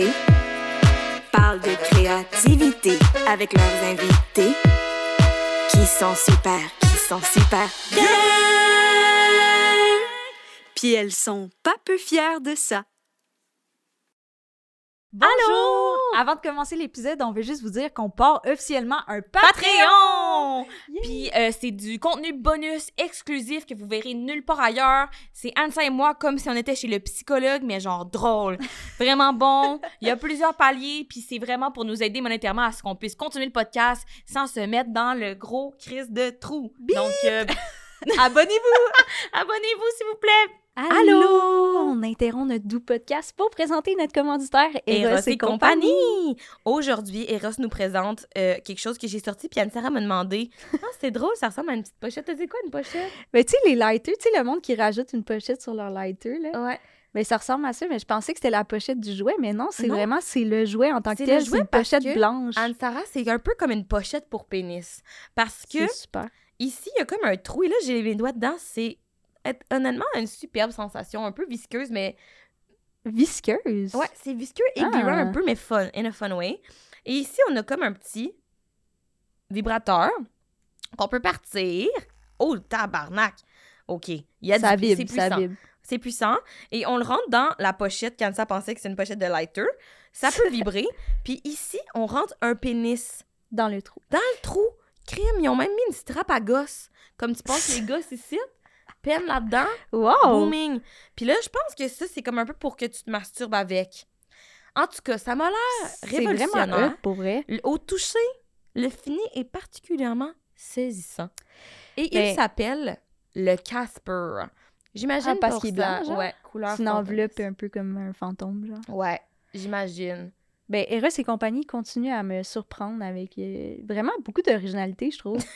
télé parlent de créativité avec leurs invités qui sont super, qui sont super bien. Puis elles sont pas peu fières de ça. Bonjour! Avant de commencer l'épisode, on veut juste vous dire qu'on part officiellement un Patreon! Puis euh, c'est du contenu bonus exclusif que vous verrez nulle part ailleurs. C'est Ansa et moi comme si on était chez le psychologue, mais genre drôle. Vraiment bon. Il y a plusieurs paliers, puis c'est vraiment pour nous aider monétairement à ce qu'on puisse continuer le podcast sans se mettre dans le gros crise de trou. Donc, euh, Abonnez-vous! abonnez-vous s'il vous plaît! Allô! On interrompt notre doux podcast pour présenter notre commanditaire Eros, et compagnie. Aujourd'hui, Eros nous présente euh, quelque chose que j'ai sorti, puis Anne-Sarah m'a demandé Ah, c'est drôle, ça ressemble à une petite pochette. T'as dit quoi, une pochette? Mais tu sais, les lighters, tu sais, le monde qui rajoute une pochette sur leur lighter, là. Ouais. Mais ça ressemble à ça, mais je pensais que c'était la pochette du jouet, mais non, c'est vraiment, c'est le jouet en tant que tel, c'est une pochette que blanche. Anne-Sarah, c'est un peu comme une pochette pour pénis. Parce que super. ici, il y a comme un trou, et là, j'ai mes doigts dedans. C'est honnêtement une superbe sensation, un peu visqueuse, mais Visqueuse? Ouais, c'est visqueux et Ah. gluant un peu, mais fun, in a fun way. Et ici, on a comme un petit vibrateur qu'on peut partir. Oh, tabarnak! OK. Il y a ça du, c'est vibre, ça vibre. C'est puissant. Et on le rentre dans la pochette quand ça pensait que c'est une pochette de lighter. Ça peut vibrer. Puis ici, on rentre un pénis Dans le trou. dans le trou. Crime, ils ont même mis une strap à gosse. Comme tu penses les gosses ici, peine là-dedans. Wow! Booming. Puis là, je pense que ça, c'est comme un peu pour que tu te masturbes avec. En tout cas, ça m'a l'air C'est vraiment révolutionnaire. pour vrai. Au toucher, le fini est particulièrement saisissant. Et Ben- il s'appelle le Casper. J'imagine Ah, parce qu'il est blanc, genre? Ouais, couleur C'est une enveloppe un peu comme un fantôme, genre. Ouais, j'imagine. Ben, Eros et compagnie continuent à me surprendre avec euh, vraiment beaucoup d'originalité, je trouve.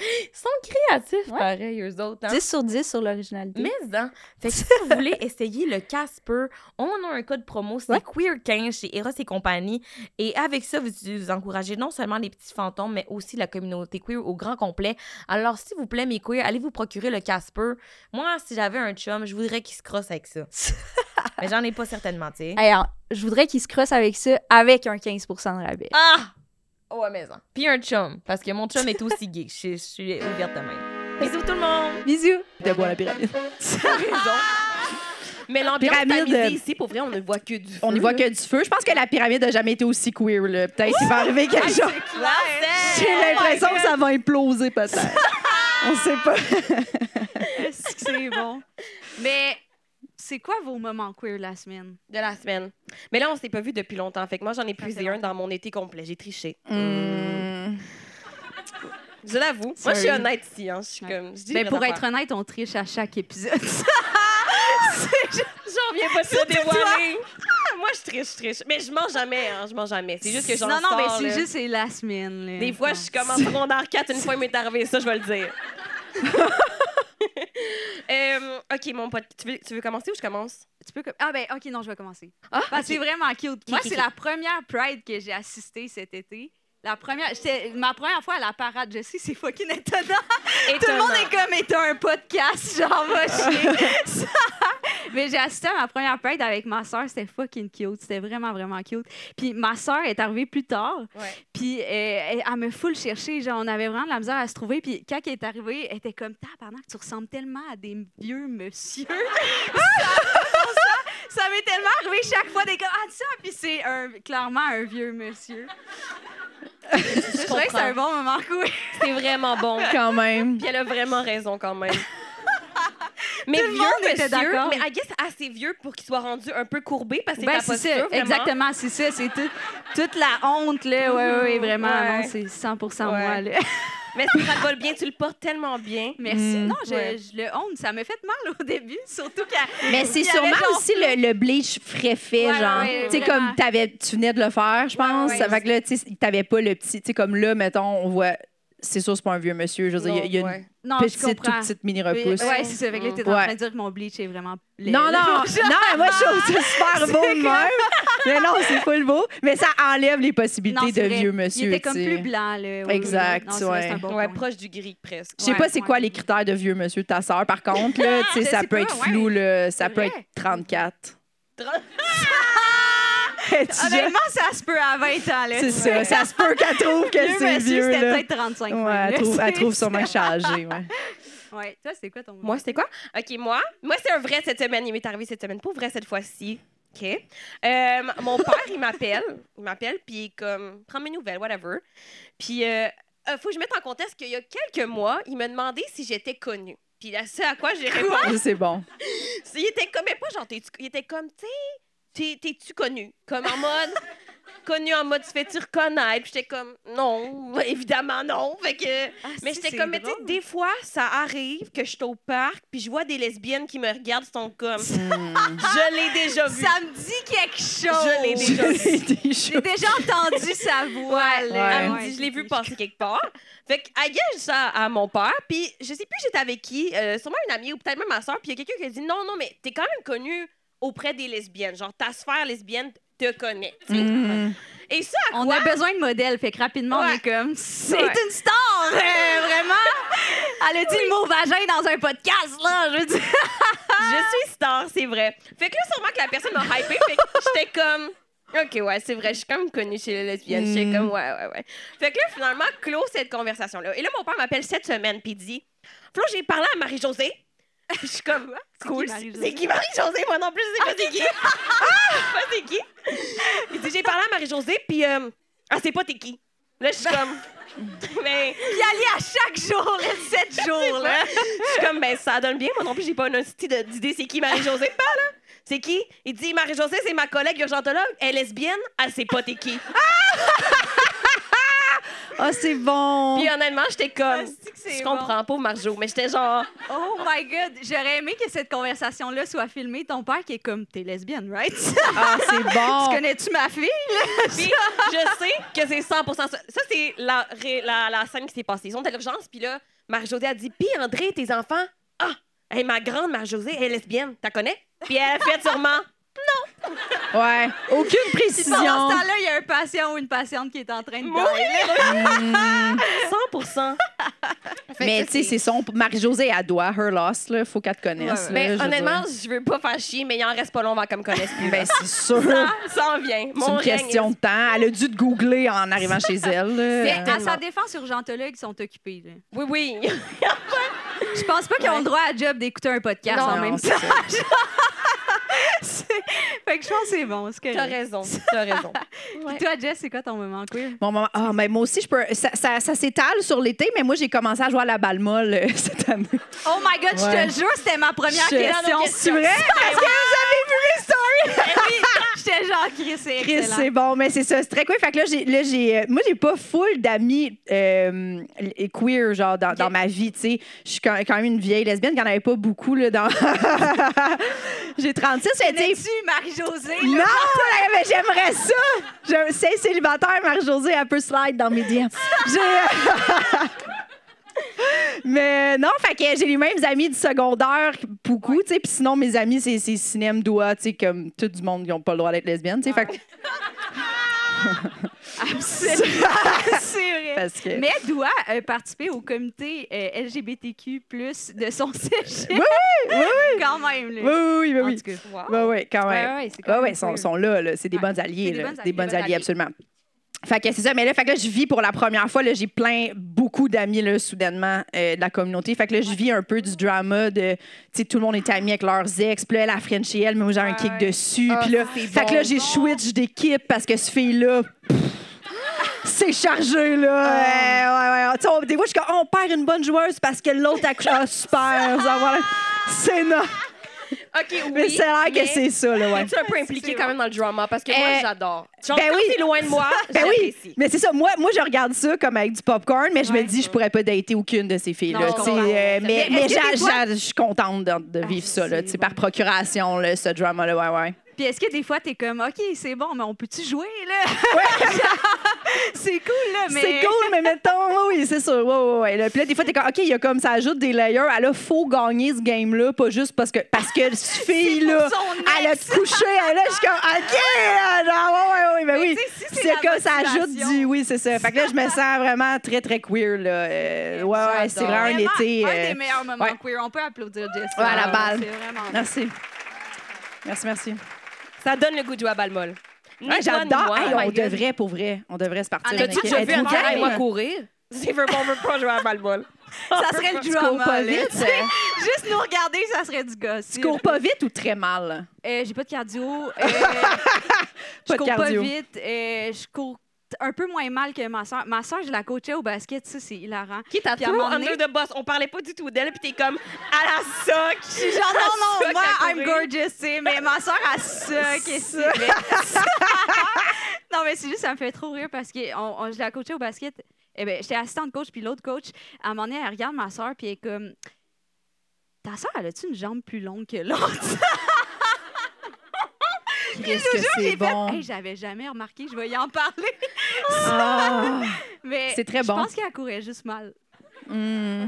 Ils sont créatifs, Ouais. pareil, eux autres. hein. 10 sur 10 sur l'originalité. Mais hein, fait que si vous voulez essayer le Casper, on a un code promo, c'est Ouais. Queer15 chez Eros et compagnie. Et avec ça, vous, vous encouragez non seulement les petits fantômes, mais aussi la communauté queer au grand complet. Alors, s'il vous plaît, mes queers, allez vous procurer le Casper. Moi, si j'avais un chum, je voudrais qu'il se crosse avec ça. mais j'en ai pas certainement, tu sais. Alors, je voudrais qu'ils se crossent avec ça avec un 15 de rabais. Ah! Ouais, maison. Puis un chum, parce que mon chum est aussi gay. Je, je suis ouverte de même. Bisous tout le monde! Bisous! de bois la pyramide. T'as raison. Mais l'ambiance Pyramide. tamisée ici, pour vrai, on ne voit que du feu. On n'y voit que du feu. Je pense que la pyramide n'a jamais été aussi queer. là. Peut-être qu'il va arriver quelque chose. J'ai l'impression que ça va imploser peut-être. On sait pas. Est-ce que c'est bon? Mais c'est quoi vos moments queer la semaine? De la semaine. Mais là, on s'est pas vu depuis longtemps. Fait que moi, j'en ai puisé un dans mon été complet. J'ai triché. Hmm. Je l'avoue. Moi, je suis honnête ici. Hein. Je suis Ouais. comme. Je dis Ben, pour être honnête, on triche à chaque épisode. J'en reviens pas de te dévoiler. Ah, moi, je triche, je triche. Mais je mange jamais. Hein. Je mange jamais. C'est juste que j'en non, non, mais c'est là. juste c'est la semaine. là. Des fois, Non. je suis comme en secondaire 4, une fois, il m'est arrivé ça, je vais le dire. Euh, ok, mon pote, tu veux, tu veux commencer ou je commence? Tu peux Ah ben ok non je vais commencer. Ah, Parce que ok. c'est vraiment cute. Moi c'est la première Pride que j'ai assistée cet été. La première, ma première fois à la parade, je sais, c'est fucking étonnant. Tout le monde est comme, étant un podcast, genre, va chier. Mais j'ai assisté à ma première Pride avec ma soeur, c'était fucking cute. C'était vraiment, vraiment cute. Puis ma soeur est arrivée plus tard, Ouais. puis euh, elle, elle me full chercher. Genre, on avait vraiment de la misère à se trouver. Puis quand elle est arrivée, elle était comme, tabarnak, tu ressembles tellement à des vieux monsieur. ça ça m'est tellement arrivé chaque fois des gars ah ça puis c'est un clairement un vieux monsieur je trouvais que c'est un bon moment cool C'est vraiment bon. Quand même. Puis elle a vraiment raison quand même. Mais Tout le vieux monde était monsieur, d'accord. mais I guess assez vieux pour qu'il soit rendu un peu courbé parce que ben, c'est ça vraiment. exactement c'est ça c'est tout- toute la honte là ouais ouais, ouais, vraiment Ouais. non c'est 100% Ouais. moi là Mais ça te va bien, tu le portes tellement bien. merci Mm. non je, Ouais. je le honte ça m'a fait mal au début surtout quand Mais c'est sûrement genre aussi le, le bleach frais fait, Ouais, genre. ouais, tu sais, comme t'avais, tu venais de le faire, je pense. ouais, ça fait que là, tu sais, t'avais pas le petit. Tu sais, comme là, mettons, on voit. C'est sûr, c'est pas un vieux monsieur. Je veux dire, il y a- y Ouais. une petite, toute comprends petite mini Oui, repousse. ouais c'est ça fait que là t'es en Ouais. train de dire que mon bleach est vraiment laid, Non, non, non, moi je trouve ça super beau de même. Mais non, c'est full beau. Mais ça enlève les possibilités Non, de vrai. vieux monsieur. il était comme plus blanc là oui, oui, Exact, non, c'est vrai, c'est un ouais. bon Ouais, proche du gris presque. Je sais Ouais, pas c'est quoi ouais. les critères de vieux monsieur de ta sœur. Par contre, là, tu sais, Je ça peut être ouais. flou, là, ça peut être 34. tu Honnêtement, ça se peut à 20 ans. là. C'est ça. Ça se peut qu'elle trouve que Vieux c'est monsieur, vieux, c'était peut-être 35 Ouais, elle trouve, elle trouve sûrement changé, ouais. Ouais. Toi, c'est quoi ton Moi, c'était quoi? OK, moi, moi c'est un vrai cette semaine. Il m'est arrivé cette semaine. Pas vrai cette fois-ci. OK? Euh, mon père, il m'appelle. Il m'appelle, puis comme, prends mes nouvelles, whatever. Puis, euh, euh, faut que je mette en contexte qu'il y a quelques mois, il m'a demandé si j'étais connue. Puis, là, ce à quoi j'ai répondu, C'est bon. il était comme, mais pas genre, il était comme, tu sais, t'es-tu connu? Comme en mode, connu en mode, tu fais-tu reconnaître? Puis j'étais comme, non, évidemment non. Fait que, Ah, mais j'étais comme, mais tu sais, des fois, ça arrive que je suis au parc, puis je vois des lesbiennes qui me regardent, sont comme, je l'ai déjà vu. Ça me dit quelque chose. Je l'ai déjà vu. J'ai déjà entendu sa voix. là. Elle me Ouais. dit, je l'ai vu passer quelque part. Fait que, I guess, je dis ça à mon père, puis je sais plus j'étais avec qui, euh, sûrement une amie ou peut-être même ma soeur, puis il y a quelqu'un qui a dit, non, non, mais t'es quand même connue auprès des lesbiennes. Genre, ta sphère lesbienne te connaît. tu sais. Mhm. Et ça, à On quoi? a besoin de modèles, fait que rapidement, on Ouais. est comme, c'est Ouais. une star, euh, vraiment. Elle a dit le mot vagin dans un podcast, là, je veux dire. Je suis star, c'est vrai. Fait que là, sûrement que la personne m'a hypé, fait que j'étais comme. OK, ouais, c'est vrai, je suis même connue chez les lesbiennes. J'étais Mm. comme, ouais, ouais, ouais. Fait que là, finalement, close cette conversation-là. Et là, mon père m'appelle cette semaine, puis il dit Flo, j'ai parlé à Marie-Josée. Je suis comme, cool. qui, Marie-Josée? C'est qui Marie-Josée? Moi non plus, je sais pas c'est qui. Ah, pas c'est qui? Il dit J'ai parlé à Marie-Josée, puis, euh, ah, c'est pas t'es qui. Là, je suis comme, mais. Puis elle y à chaque jour, les 7 jours, là. Je suis comme, ben, ça donne bien. Moi non plus, j'ai pas une d'idée c'est qui Marie-Josée. Pas, là. C'est qui? Il dit, Marie-Josée, c'est ma collègue urgentologue. Elle est lesbienne. Elle sait pas t'es qui. Ah, c'est bon. Puis honnêtement, j'étais comme, c'est je bon. comprends, pauvre Marjo. Mais j'étais genre, Oh my God, j'aurais aimé que cette conversation-là soit filmée. Ton père qui est comme, t'es lesbienne, right? Ah, c'est bon. tu connais-tu ma fille? puis je sais que c'est 100 ça. Ça, c'est la, ré- la, la scène qui s'est passée. Ils sont à l'urgence, puis là, Marie-Josée a dit, puis André, tes enfants, ah, hey, ma grande Marie-Josée, elle est lesbienne. T'as connais? Puis elle a fait sûrement, Ouais. Aucune Puis pendant précision. ce temps-là, il y a un patient ou une patiente qui est en train de Mourir. dormir. 100 Fait Mais tu sais, c'est son. Marie-Josée, elle doit, her loss, là. Faut qu'elle te connaisse. Ouais, ouais. là, Ben, je honnêtement, je veux pas faire chier, mais il en reste pas long avant qu'elle me connaisse plus. Ben, c'est sûr. ça, ça en vient. C'est une question de temps. Elle a dû te googler en arrivant chez elle. Mais à sa défense, urgentologues sont occupés. là. Oui, oui. Je pense pas qu'ils ont le droit à job d'écouter un podcast Non, en Non, même temps. fait que je pense que c'est bon. correct. T'as raison. T'as raison. Puis toi, Jess, c'est quoi ton moment queer? Mon maman- ah, mais moi aussi, je peux. Ça, ça, ça s'étale sur l'été, mais moi, j'ai commencé à jouer à la balle molle euh, cette année. Oh my God, je Ouais. te le jure, c'était ma première Je- question. C'est vrai? Parce que vous avez vu mes stories? J'étais genre, Chris, c'est Chris, c'est bon, mais c'est ça, c'est très cool. Fait que là, j'ai, là, j'ai, euh, moi, j'ai pas full d'amis euh, queer, genre, dans, dans ma vie, tu sais. Je suis quand même une vieille lesbienne, qui en avait pas beaucoup, là, dans... j'ai 36, fait, tu sais, Marie-Josée? Non, mais j'aimerais ça. Je, c'est célibataire, Marie-Josée, elle peut slide dans mes DM. J'ai- mais non, fait que j'ai les mêmes amis du secondaire, beaucoup, tu sais. Puis sinon, mes amis, c'est, cinéma, doigt, tu sais, comme tout du monde qui n'ont pas le droit d'être lesbienne, tu sais. Fait que- Absolument, parce que... Mais elle doit euh, participer au comité euh, LGBTQ+, de son cégep. Oui, oui, oui. Quand même, là. Oui, oui, oui, oui. Wow. Oui, oui, quand même. Ouais, ouais, Oui, oui, ils sont, là, là. C'est des Ouais. bonnes alliés, des là. Des alliées. absolument. Fait que c'est ça, mais là, fait que là, je vis pour la première fois, là, j'ai plein, beaucoup d'amis, là, soudainement, euh, de la communauté. Fait que là, je vis un peu du drama de, tu sais, tout le monde est ami avec leurs ex, puis là, elle a Frenchie elle, mais moi, j'ai un Ouais, kick ouais. dessus. Ah, puis là, fait que là, j'ai switch d'équipe parce que ce fille-là, c'est chargé, là. Ouais, ouais, ouais. Tu sais, on- des fois, je suis comme, oh, on perd une bonne joueuse parce que l'autre a couché. Ah, super. C'est non. OK, oui. Mais c'est l'air que c'est ça, là, ouais. Es-tu un peu impliqué quand même dans le drama? Parce que moi, Euh, j'adore. Genre, ben quand oui. c'est loin de moi, Ben oui, j'apprécie. mais c'est ça. Moi, moi, je regarde ça comme avec du popcorn, mais je me Ouais. dis, je pourrais pas dater aucune de ces filles-là. Non, je tu sais, comprends. euh, Mais mais mais est-ce que j'a- des fois- j'a- je suis contente de, de Ah, vivre ça, là, c'est tu sais, bon. par procuration, là, ce drama-là. Ouais, ouais. Puis est-ce que des fois, t'es comme, OK, c'est bon, mais on peut-tu jouer, là? c'est cool, là, mais... C'est cool, mais mettons, oui, c'est sûr. Ouais, ouais, ouais. Là, Puis là, des fois, t'es comme, OK, il y a comme ça ajoute des layers. Elle a faut gagner ce game-là, pas juste parce que, parce que cette fille-là, pour son elle a couché. Elle, là, je suis comme, OK, là, genre, ouais, ouais, ouais, Mais oui. si c'est comme ça ajoute du. Oui, c'est ça. Fait que là, je me sens vraiment très, très queer, là. Euh, ouais, ouais, c'est vraiment un été. Un euh, des meilleurs moments ouais. queer. On peut applaudir Jess. Ouais, à la balle. C'est vraiment... Merci. Merci, merci. Ça donne le goût de jouer à balle molle. Ni Ouais, J'adore. Hey, Oh on God. devrait, pour vrai, on devrait se partir. T'as-tu déjà vu Êtes-vous Antara et moi courir? Si veut pas, on veut pas jouer à balle-ball. Ça serait le Tu cours drama. pas vite. Juste nous regarder, ça serait du gosse. Tu cours pas vite ou très mal? Euh, j'ai pas de cardio. Euh, Pas je de cours cardio. pas vite. euh, je cours un peu moins mal que ma soeur. Ma soeur, je la coachais au basket, ça, c'est hilarant. Qui t'a moment donné- under the boss? On parlait pas du tout d'elle, puis t'es comme à la soc. Je suis genre, non, non, moi, I'm gorgeous, tu sais, mais ma soeur, elle suck. et vrai. non, mais c'est juste, ça me fait trop rire parce que on, on- je la coachais au basket. Eh ben, j'étais assistante coach, puis l'autre coach, à un moment donné, elle regarde ma soeur, puis elle est comme, ta soeur, elle a-tu une jambe plus longue que l'autre? Qu'est-ce que c'est J'ai fait, bon. Hey, j'avais jamais remarqué, je vais y en parler. Ah. Mais C'est très bon. Je pense qu'elle courait juste mal. Hmm.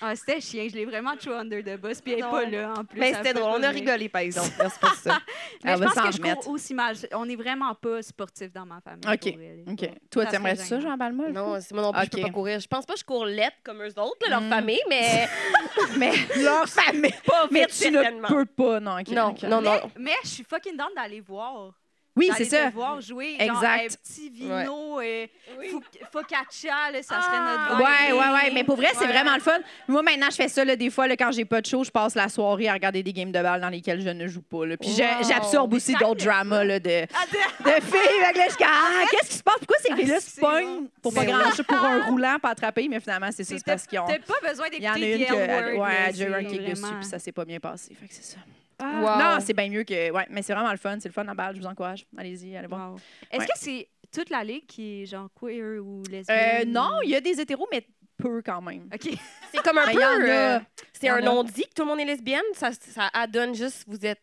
Ah, c'était chien, je l'ai vraiment trop under the bus, puis elle est Non. pas là en plus. Mais elle c'était drôle, on a rigolé par exemple. C'est pas ça. Mais Elle je va pense s'en que je remettre. cours aussi mal. On est vraiment pas sportif dans ma famille. OK. pour elle. OK. Toi, Ça t'aimerais ça. Jean Balmol? Non, c'est moi non plus, je peux pas courir. Je pense pas que je cours lettre comme eux autres, là, leur Mm. famille, mais Mais leur famille. pas Mais tu ne peux pas, non. OK, Non, non, non. Mais je suis fucking down d'aller voir. Oui, c'est ça. voir jouer. Exact. Genre, un petit vino, et fo- focaccia, là, ça serait Ah. notre. Ouais, ouais, ouais. Mais pour vrai, c'est Ouais. vraiment le fun. Moi, maintenant, je fais ça, là, des fois, là, quand j'ai pas de show, je passe la soirée à regarder des games de balle dans lesquels je ne joue pas. Là. Puis Wow. j'absorbe aussi d'autres dramas là, de, de filles. Que là, suis comme, ah, qu'est-ce qui se passe? Pourquoi ces filles-là Ah, se c'est pognent bon. pour pas Mais grand chose, pour un roulant, pas attraper? Mais finalement, c'est ça, c'est T'as parce qu'ils ont. t'as pas besoin Il y en a d'écouter une Word. ouais, là, j'ai eu un c'est kick dessus, puis ça s'est pas bien passé. Fait que c'est ça. Ah. Wow. Non, c'est bien mieux que. Ouais, mais c'est vraiment le fun. C'est le fun en balle. Je vous encourage. Allez-y, allez voir. Wow. Est-ce Ouais. que c'est toute la ligue qui est genre queer ou Euh, lesbienne? non, il y a des hétéros, mais peu quand même. OK. C'est comme un peu. il y en a. euh, c'est un non-dit que tout le monde est lesbienne. Ça, ça adonne juste, vous êtes.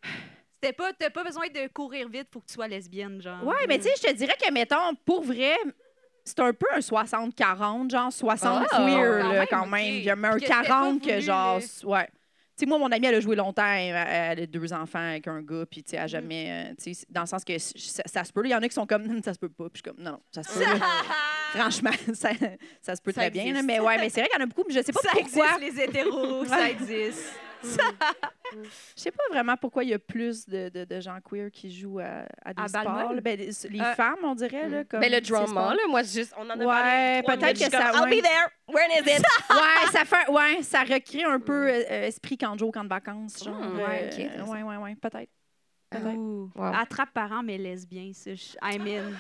C'était pas, t'as pas besoin de courir vite pour que tu sois lesbienne, genre. Ouais, mais tu sais, je te dirais que, mettons, pour vrai, c'est un peu un 60-40, genre 60 Ah, queer, quand là, même, quand même. Il y a même un Puis que c'était pas 40 que, voulu, genre, ouais. Tu sais, moi, mon amie, elle a joué longtemps, elle, elle a deux enfants avec un gars, puis tu sais, elle a jamais, euh, tu sais, dans le sens que ça, ça se peut. Il y en a qui sont comme, ça se peut pas, puis je suis comme, non, non, ça se peut. Franchement, ça, ça se peut Ça très bien, là, mais ouais, mais c'est vrai qu'il y en a beaucoup, mais je sais pas ça pourquoi. existe, les hétéros, ça existe. Je sais pas vraiment pourquoi il y a plus de, de, de gens queer qui jouent à, à des À sports. Là. Ben, les les Euh, femmes, on dirait. Là, comme Mais le ces sports. drama, là, moi, juste, on en a Ouais, parlé. peut-être que ça- comme, I'll ouais. be there. When is it? ouais, ça fait, ouais, ça recrée un peu euh, euh, esprit canjo, camp de vacances, genre. Hmm, euh, ouais, ok, c'est ouais, ouais, ouais, peut-être. Peut-être. Ouh. Wow. Attrape parents, mais lesbien, ça. je- I'm in. I'm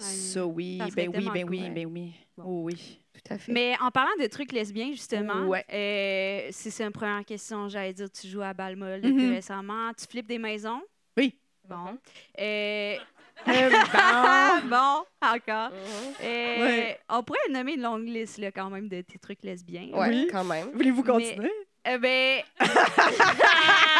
in. Ça, oui, Ça serait ben oui, tellement ben oui, ben oui. Bon. Oh, oui. Fait. Mais en parlant de trucs lesbiens, justement, Ouais. euh, si c'est une première question, j'allais dire, tu joues à Balmol depuis Mhm. récemment. Tu flippes des maisons? Oui. Bon. Euh, Euh, bon. bon, encore. Mhm. Euh, Ouais. On pourrait nommer une longue liste là, quand même de tes trucs lesbiens. Ouais, Oui. quand même. Voulez-vous Mais- continuer? Eh ben.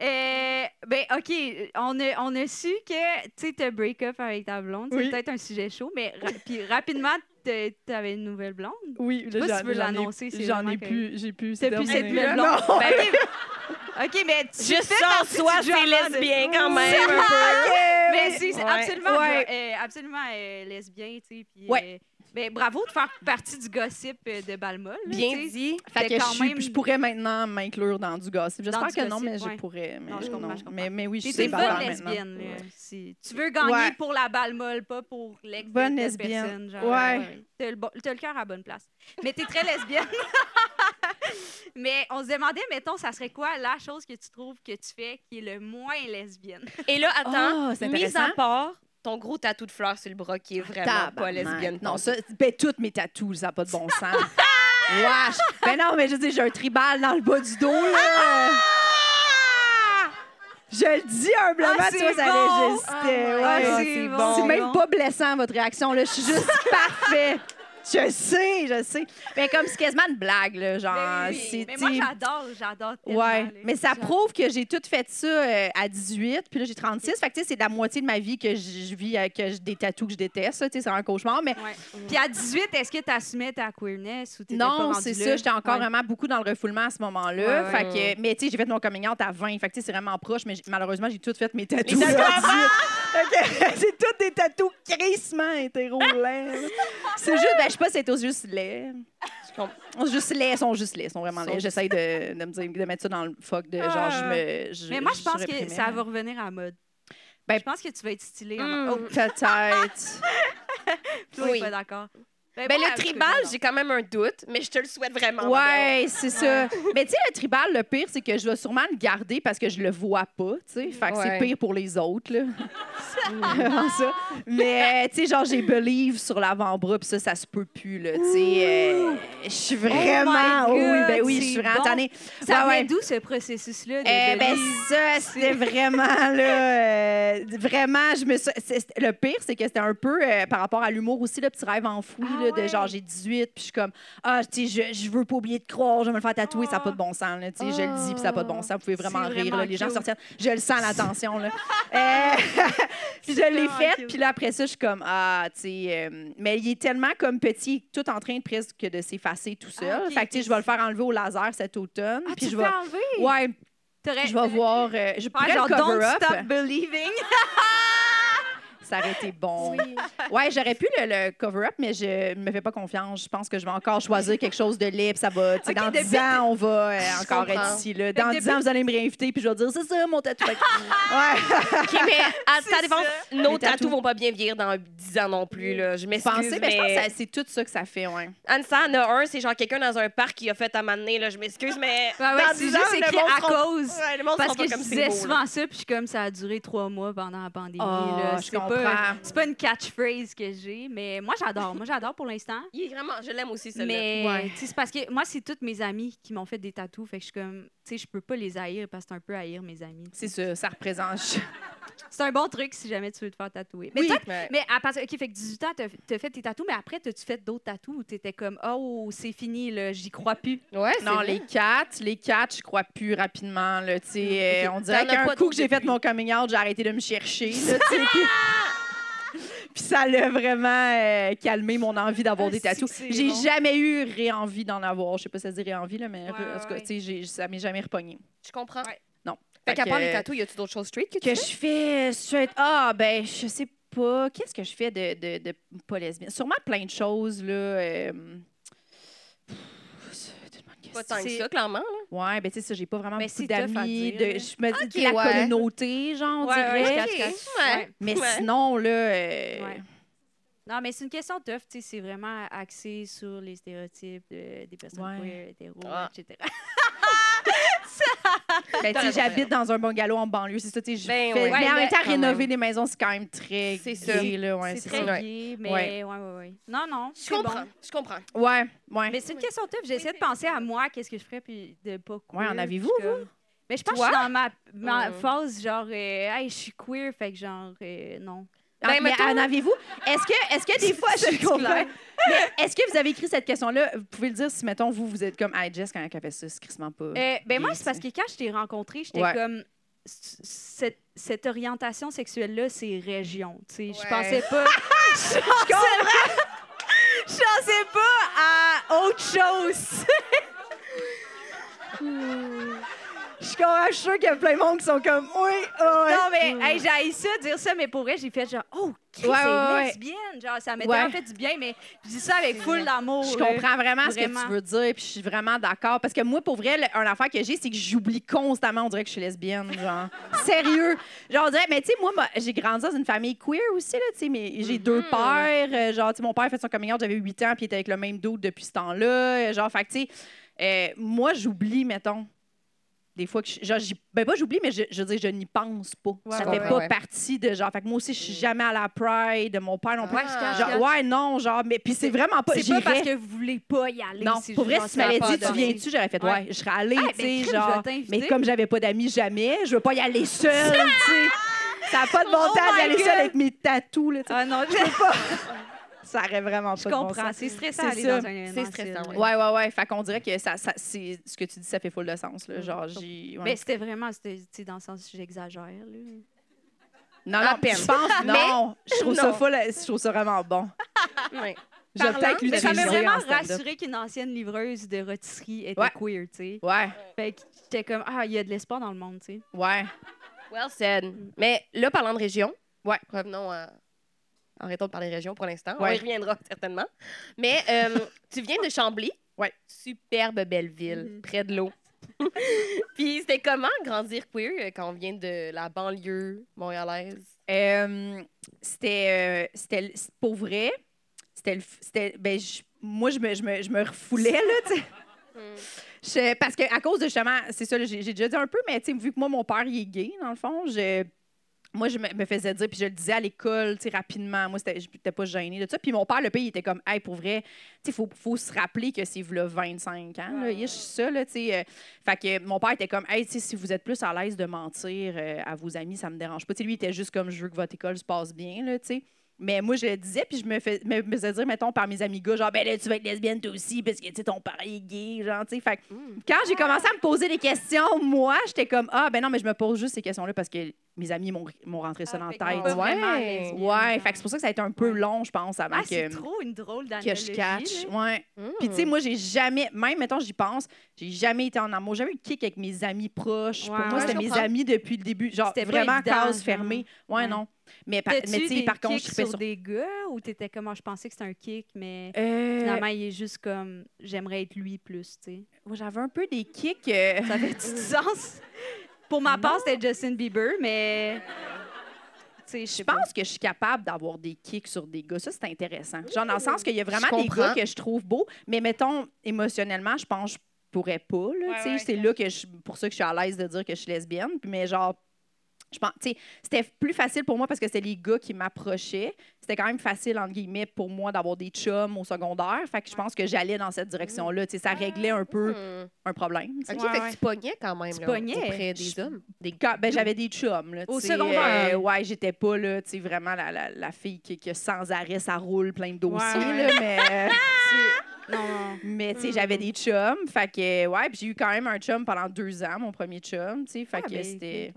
Euh, ben, OK, on a, on a su que, tu sais, te break-up avec ta blonde, c'est Oui. peut-être un sujet chaud, mais ra- puis rapidement, t'as- t'avais une nouvelle blonde. Oui, sais pas si j'en- tu veux l'annoncer, J'en ai plus, j'ai plus. T'as c'est plus cette nouvelle Non. blonde. Ben, OK, OK, mais tu Juste en soi, c'est lesbien quand même. un peu. Mais c'est Ouais. absolument, Ouais. euh, absolument euh, lesbien, tu sais. puis, Ouais. Euh, ben, bravo de faire partie du gossip euh, de Balmol. là, Bien tu sais. dit. Fait C'était que je, quand suis- même- je pourrais maintenant m'inclure dans du gossip. J'espère du que non, gossip, mais je pourrais. Mais Non, je comprends, je comprends. Mais, mais oui, je t'es une bonne maintenant. lesbienne. Là. Si tu veux gagner Ouais. pour la balle molle, pas pour l'ex de Bonne telle lesbienne. personne. Genre, Ouais. T'as le, bon- t'as le cœur à la bonne place. Mais t'es très lesbienne. Mais on se demandait, mettons, ça serait quoi la chose que tu trouves que tu fais qui est le moins lesbienne? Et là, attends, Oh, c'est mis intéressant. à part ton gros tatou de fleurs sur le bras qui est vraiment pas lesbienne. Non, ça, ben, toutes mes tatous, ça n'a pas de bon sens. Wesh! Ben non, mais je dis, j'ai un tribal dans le bas du dos, là. Je le dis humblement, Ah, tu vois, ça bon. résistait. Ah, ouais. Ah, c'est bon. bon. C'est même pas blessant, votre réaction, là. Je suis juste parfait. Je sais, je sais. Mais comme c'est quasiment une blague, là, genre. Oui, c'est, mais moi, j'adore, j'adore. Ouais, là. mais ça prouve que j'ai tout fait ça euh, à 18, puis là j'ai 36. Fait que tu sais, c'est la moitié de ma vie que je vis avec que je- des tatous que je déteste. Tu sais, c'est un cauchemar, mais Ouais. Puis à 18, est-ce que tu assumais ta queerness ou non, c'est ça. J'étais encore Ouais. vraiment beaucoup dans le refoulement à ce moment-là. Fait que, mais tu sais, j'ai fait mon coming out à 20. Fait que tu sais, c'est vraiment proche, mais j'ai- malheureusement, j'ai tout fait mes tatous. Les là, tatous à 18. Fait que c'est tous des tatous crissement hétéro. C'est juste, ben, sais pas si c'est juste laid. Ils sont juste laids, ils sont juste laids, ils sont vraiment laids. J'essaie de, de me dire, de mettre ça dans le fuck de genre, je me. je- Mais moi, je pense que ça va revenir à la mode. Ben- je pense que tu vas être stylé. en- Mm. Oh, Peut-être. Oui. pas d'accord. Ben, Ben, le tribal, j'ai quand même un doute, mais je te le souhaite vraiment. Ouais, c'est ça. Mais tu sais, le tribal, le pire, c'est que je vais sûrement le garder parce que je le vois pas, tu sais. Fait que Ouais. c'est pire pour les autres, là. Vraiment ça. Mais, tu sais, genre, j'ai Believe sur l'avant-bras, puis ça, ça se peut plus, là. Tu sais, euh, je suis vraiment. Oh oui, ben oui, je suis c'est vraiment bon. Ça Ouais, d'où ce processus-là? de- Eh ben ça, c'était vraiment là, euh, vraiment, je me suis, le pire, c'est que c'était un peu euh, par rapport à l'humour aussi, le petit rêve enfoui Ah là, de ouais. genre j'ai 18 puis je suis comme ah tu sais je, je veux pas oublier de croire, je vais me le faire tatouer, ça n'a Ah. pas de bon sens là, tu sais, je le dis puis ça n'a pas de bon sens, vous pouvez vraiment rire là, les gens sortent, je le sens l'attention là. Euh, puis je l'ai fait puis là après ça je suis comme ah tu sais euh, mais il est tellement comme petit, tout en train de presque de s'effacer tout seul, Ah, fait que tu sais je vais le faire enlever au laser cet automne, Ah, puis je vais enlever? Ouais, je vais voir. euh, je faire pourrais genre le Don't. Stop Believing. Ça aurait été bon. Ouais, j'aurais pu le, le cover up, mais je me fais pas confiance. Je pense que je vais encore choisir quelque chose de libre. Ça va. tu sais, Ok, dans 10 ans, on va euh, encore comprends. être ici. Là. Dans 10 ans, vous allez me réinviter, puis je vais dire c'est ça mon tatouage. ouais. OK, mais à ta défense, nos tatous. vont pas bien vieillir dans 10 ans non plus. Là. Je m'excuse, Pensez, mais... mais je pense que ça- c'est tout ça que ça fait, ouais. Anne-Sa en a un, c'est genre quelqu'un dans un parc qui a fait à m'amener, là. Je m'excuse, mais... Ouais, ouais, dans c'est 10 ans, juste écrit monde à cause. Ouais, le monde Parce que je disais souvent ça, puis je suis comme ça a duré trois mois pendant la pandémie. Là. je C'est comprends. Pas, c'est pas une catchphrase que j'ai, mais moi j'adore. Moi j'adore pour l'instant. Il est vraiment... Je l'aime aussi, celui-là. Mais Ouais. tu c'est parce que moi, c'est toutes mes amies qui m'ont fait des tatous. Fait que je suis comme, tu sais, je peux pas les haïr parce que c'est un peu haïr mes amis. C'est ça, ça représente. C'est un bon truc si jamais tu veux te faire tatouer. Mais Oui. toi, Ouais. mais à partir, OK, fait que 18 ans, t'as as fait tes tatous, mais après, t'as-tu fait d'autres tatous ou t'étais comme, oh, c'est fini, là, j'y crois plus? Ouais, c'est Non, vrai. les quatre, les quatre, je crois plus rapidement. Là, tu sais, euh. On dirait qu'un coup que j'ai fait mon coming out, j'ai arrêté de me chercher. Là, tu sais, puis- ça l'a vraiment euh, calmé mon envie d'avoir Ah, des tatous. J'ai bon. jamais eu réenvie d'en avoir. Je sais pas si ça se dit réenvie, là, mais Ouais, en tout cas, ouais, tu sais, j'ai- ça m'est jamais repogné. Je comprends. Ouais. Non. Fait Fait qu'à part les tatous, y a-tu d'autres choses straight que tu Que fais? je fais straight. Ah, ben, je sais pas. Qu'est-ce que je fais de, de, de pas lesbienne? Sûrement plein de choses, là. euh, pff, c'est une bonne question. Pas tant que ça, clairement. Là. Ouais, ben, tu sais, ça, j'ai pas vraiment Mais beaucoup d'amis. De, je me dis Ok, de la ouais. communauté, genre, on Ouais, dirait. Ouais. Ouais. Mais Ouais. sinon, là. euh, Ouais. Non, mais c'est une question tough, tu sais, c'est vraiment axé sur les stéréotypes de- des personnes Ouais. queer, hétéros, Ah. etc. Ben, tu sais, j'habite dans un bungalow en banlieue, c'est ça, tu sais, je Ben fais- ouais. Mais Ouais, en même mais temps, quand rénover même. des maisons, c'est quand même très C'est gay, ça. là, ouais, c'est c'est très ça. gay, mais Ouais. ouais, ouais, ouais. Non, non, Je c'est comprends. bon. Je comprends. Ouais, ouais. Mais c'est une question tough. J'essaie de penser à moi, qu'est-ce que je ferais, puis de pas queer. Ouais, en avez-vous, puis comme- Mais je pense que je suis dans ma, ma phase, genre, euh, hey, je suis queer, fait que genre, euh, non. Ben, mais mettons- en avez-vous? Est-ce que, est-ce que des fois, je comprends, mais est-ce que vous avez écrit cette question-là? Vous pouvez le dire si, mettons, vous, vous êtes comme, hey, Jess, quand elle fait ça, c'est crissement pas. Euh, ben moi, gay, c'est parce que quand je t'ai rencontré, j'étais Ouais. comme c- cette, cette orientation sexuelle-là, c'est région. Tu sais, je Ouais. pensais pas. je pensais je pensais pas à autre chose. Je suis quand même sûre qu'il y a plein de monde qui sont comme, oui, ouais. Non, mais hey, j'ai ça, dire ça, mais pour vrai, j'ai fait genre, oh, Chris, Ouais, c'est ouais, ouais. lesbienne. Genre, ça m'a tellement fait du bien, mais je dis ça avec full d'amour. Je comprends vraiment, ce que tu veux dire, puis je suis vraiment d'accord. Parce que moi, pour vrai, le- un affaire que j'ai, c'est que j'oublie constamment, on dirait que je suis lesbienne, genre. Sérieux. Genre, on dirait, mais tu sais, moi, moi, j'ai grandi dans une famille queer aussi, là, tu sais, mais j'ai deux Mhm. pères. euh, genre, tu sais, mon père fait son coming out, j'avais 8 ans, puis il était avec le même dude depuis ce temps-là. euh, Genre, fait tu sais, euh, moi, j'oublie, mettons. Des fois que je, genre, ben pas j'oublie, mais je, je veux dire, je n'y pense pas. Ouais, ça fait ouais, pas ouais. partie de genre. Fait que moi aussi, je suis jamais à la Pride. Mon père non plus. Je genre, ouais, non, genre, mais puis c'est vraiment pas. C'est pas parce que vous voulez pas y aller. non, pour vrai, si tu m'avais dit, tu pas viens-tu, j'aurais fait, Ouais. je serais allée, Ah, tu ben, sais, genre. Mais comme j'avais pas d'amis jamais, je veux pas y aller seule, tu sais. Ça n'a pas de bon Oh temps d'y my aller God. seule avec mes tatous, là, sais. Ah non, je, Ça aurait vraiment pas je de bon comprends. sens. c'est stressant C'est aller ça. dans un C'est stressant, ouais. Ouais, ouais, ouais. Fait qu'on dirait que ça, ça, c'est, ce que tu dis, ça fait full de sens, là. Genre, j'ai. ouais. Mais c'était vraiment, c'était, tu sais, dans le sens, j'exagère, là. non, non, peine. je pense, Mais- non. Je trouve ça Non. full, je trouve ça vraiment bon. Ouais. Je vais Parlant, peut-être Mais ça m'a l'utiliser vraiment en stand-up. rassuré qu'une ancienne livreuse de rôtisserie était Ouais. queer, tu sais. Ouais, Fait que j'étais comme, ah, il y a de l'espoir dans le monde, tu sais. ouais. Well said. Mais là, parlant de région, Ouais. revenons à. Arrêtons de parler région pour l'instant. On Ouais. y reviendra certainement. Mais euh, tu viens de Chambly. Ouais. Superbe belle ville, Mhm. près de l'eau. Puis c'était comment grandir queer euh, quand on vient de la banlieue montréalaise? Euh, c'était, euh, pour vrai. C'était, ben, moi, je me, je, me, je me refoulais, là, tu sais. Je- parce que à cause de justement, c'est ça, j'ai, déjà dit un peu, mais tu sais, vu que moi, mon père, il est gay, dans le fond, je, moi, je me, faisais dire, puis je le disais à l'école, tu sais, rapidement. Moi, je n'étais pas gênée de ça. Puis mon père, le pays, il était comme, hey, pour vrai, tu sais, il faut, faut se rappeler que c'est là 25 ans, là, ish, ça, là, tu sais. euh, fait que mon père était comme, hey, tu sais, si vous êtes plus à l'aise de mentir euh, à vos amis, ça me dérange pas. Tu sais, lui, il était juste comme, je veux que votre école se passe bien, là, tu sais. Mais moi, je le disais, puis je me, fais, me, me faisais dire, mettons, par mes amis gars, genre, ben là, tu vas être lesbienne toi aussi, parce que, tu sais, ton père est gay, genre, tu sais. Fait que quand j'ai commencé à me poser des questions, moi, j'étais comme, ah, ben non, mais je me pose juste ces questions-là parce que mes amis m'ont rentré ça dans la tête. Ouais. Ouais, fait que c'est pour ça que ça a été un peu long, je pense, avant Ah, c'est que, trop une drôle que je catch. Ouais. Puis, tu sais, moi, j'ai jamais, même, mettons, j'y pense, j'ai jamais été en amour. J'ai jamais eu de kick avec mes amis proches. Pour moi, ouais, c'était mes comprends. amis depuis le début. Genre, C'était vraiment case fermée. Ouais, Ouais. non. Mais, par- mais tu sais, des par contre, je sur sur. des gars ou t'étais comme, Ah, je pensais que c'était un kick, mais Euh, finalement, il est juste comme, j'aimerais être lui plus, tu sais. moi, J'avais un peu des kicks. euh, Ça fait du sens? Pour ma part, c'était Justin Bieber, mais. Tu sais, je pense que je suis capable d'avoir des kicks sur des gars. Ça, c'est intéressant. Genre, dans le sens qu'il y a vraiment des gars que je trouve beaux, mais mettons, émotionnellement, je pense que je pourrais pas. là, Ouais, tu sais. ouais, c'est là que je, pour ça que je suis à l'aise de dire que je suis lesbienne. Puis, Mais genre, je pense, c'était plus facile pour moi parce que c'était les gars qui m'approchaient. C'était quand même facile, entre guillemets, pour moi d'avoir des chums au secondaire. Fait que je pense que j'allais dans cette direction-là. Ça réglait un peu Hmm. un problème. tu sais. OK, Ouais, fait ouais. que tu pognais quand même Tu là, pognais. auprès des hommes? Des Quand- ben, j'avais des chums. Là, Au secondaire. euh, ouais, j'étais pas là, vraiment la, la, la fille qui, qui, sans arrêt, ça roule plein de dossiers. Ouais, là, mais euh, Non, mais tu sais, j'avais des chums. Fait que, ouais, puis j'ai eu quand même un chum pendant deux ans, mon premier chum, tu sais. Fait Ah, que ben, c'était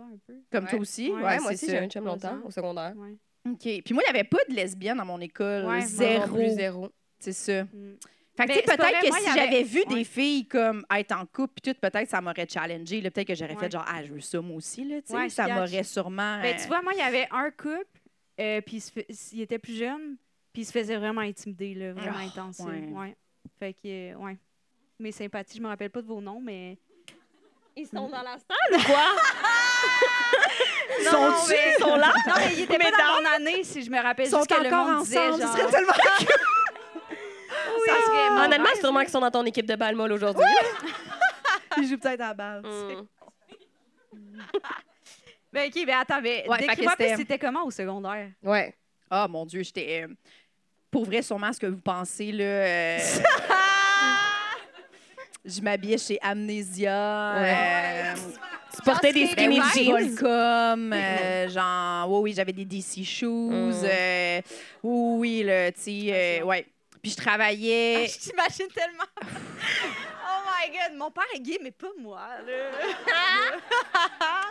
comme toi Ouais. aussi. Ouais, Ouais, Ouais, moi c'est aussi, j'ai un chum longtemps au secondaire. Ouais. OK. Puis moi, il n'y avait pas de lesbienne dans mon école. Zéro. Plus zéro. C'est ça. Mm. Fait que, peut-être que moi, si avait- j'avais vu Ouais. des filles comme être en couple, puis tout, peut-être ça m'aurait challengé. là. Peut-être que j'aurais Ouais. fait genre, ah, je veux ça moi aussi. Là, tu sais. Ouais, ça m'aurait sûrement. Ben, euh, tu vois, moi, il y avait un couple, euh, puis il, se fait- il était plus jeune, puis il se faisait vraiment intimider, là, vraiment Ah, intense. Fait que, euh, ouais. Mes sympathies, je me rappelle pas de vos noms, mais. Ils sont dans la salle ou quoi? Non, Sont-tu? mais- Ils sont là? Non, mais il était pas dans mon année, si je me rappelle Ils sont juste que le encore monde disait, genre... Ce serait tellement ça serait mon Honnêtement, rêve. c'est sûrement qu'ils sont dans ton équipe de balle molle aujourd'hui. Ils jouent peut-être à la balle. Hmm. Ben, OK, ben attends, mais Ouais, fait que décris-moi plus, c'était- c'était comment au secondaire? Ouais. Ah, mon Dieu, j'étais. euh, pour vrai, sûrement ce que vous pensez, là. euh, je m'habillais chez Amnesia. Ouais. euh, Tu portais des skinny ben jeans. Volcom, euh, genre, oui, oui, j'avais des DC shoes. Mm. euh, oui, oui, là, tu sais, euh, ouais. Puis je travaillais. Ah, je t'imagine tellement. my God, mon père est gay, mais pas moi, là.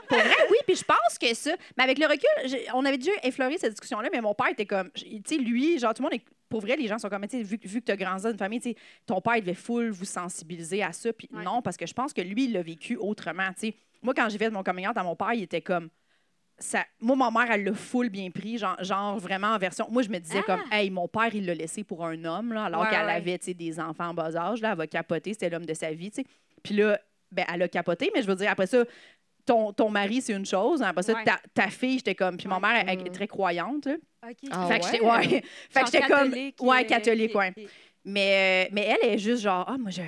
Pour vrai, oui, puis je pense que ça. Mais avec le recul, j'ai- on avait déjà effleuré cette discussion-là, mais mon père était comme. Tu sais, lui, genre, tout le monde est. Pour vrai, les gens sont comme, tu sais, vu, vu que tu as grandi dans une famille, tu sais, ton père, il devait full vous sensibiliser à ça. Puis Ouais. non, parce que je pense que lui, il l'a vécu autrement, tu sais. Moi, quand j'ai fait mon coming out à mon père, il était comme. Ça, moi, ma mère, elle l'a full bien pris, genre, genre vraiment en version. Moi, je me disais comme, hey, mon père, il l'a laissé pour un homme, là, alors Ouais, qu'elle ouais. avait, des enfants en bas âge, là, elle va capoter, c'était l'homme de sa vie. Puis là, ben, elle a capoté, mais je veux dire, après ça, ton, ton mari, c'est une chose. Après ça, Ouais. ta, ta fille, j'étais comme. Puis ma mère, elle, Mm. est très croyante. là. OK. Ah fait que j'étais ouais? ouais. fait que Genre j'étais comme. catholique, Ouais, euh, catholique, ok, ouais. Mais, euh, mais elle est juste genre, ah, moi, je.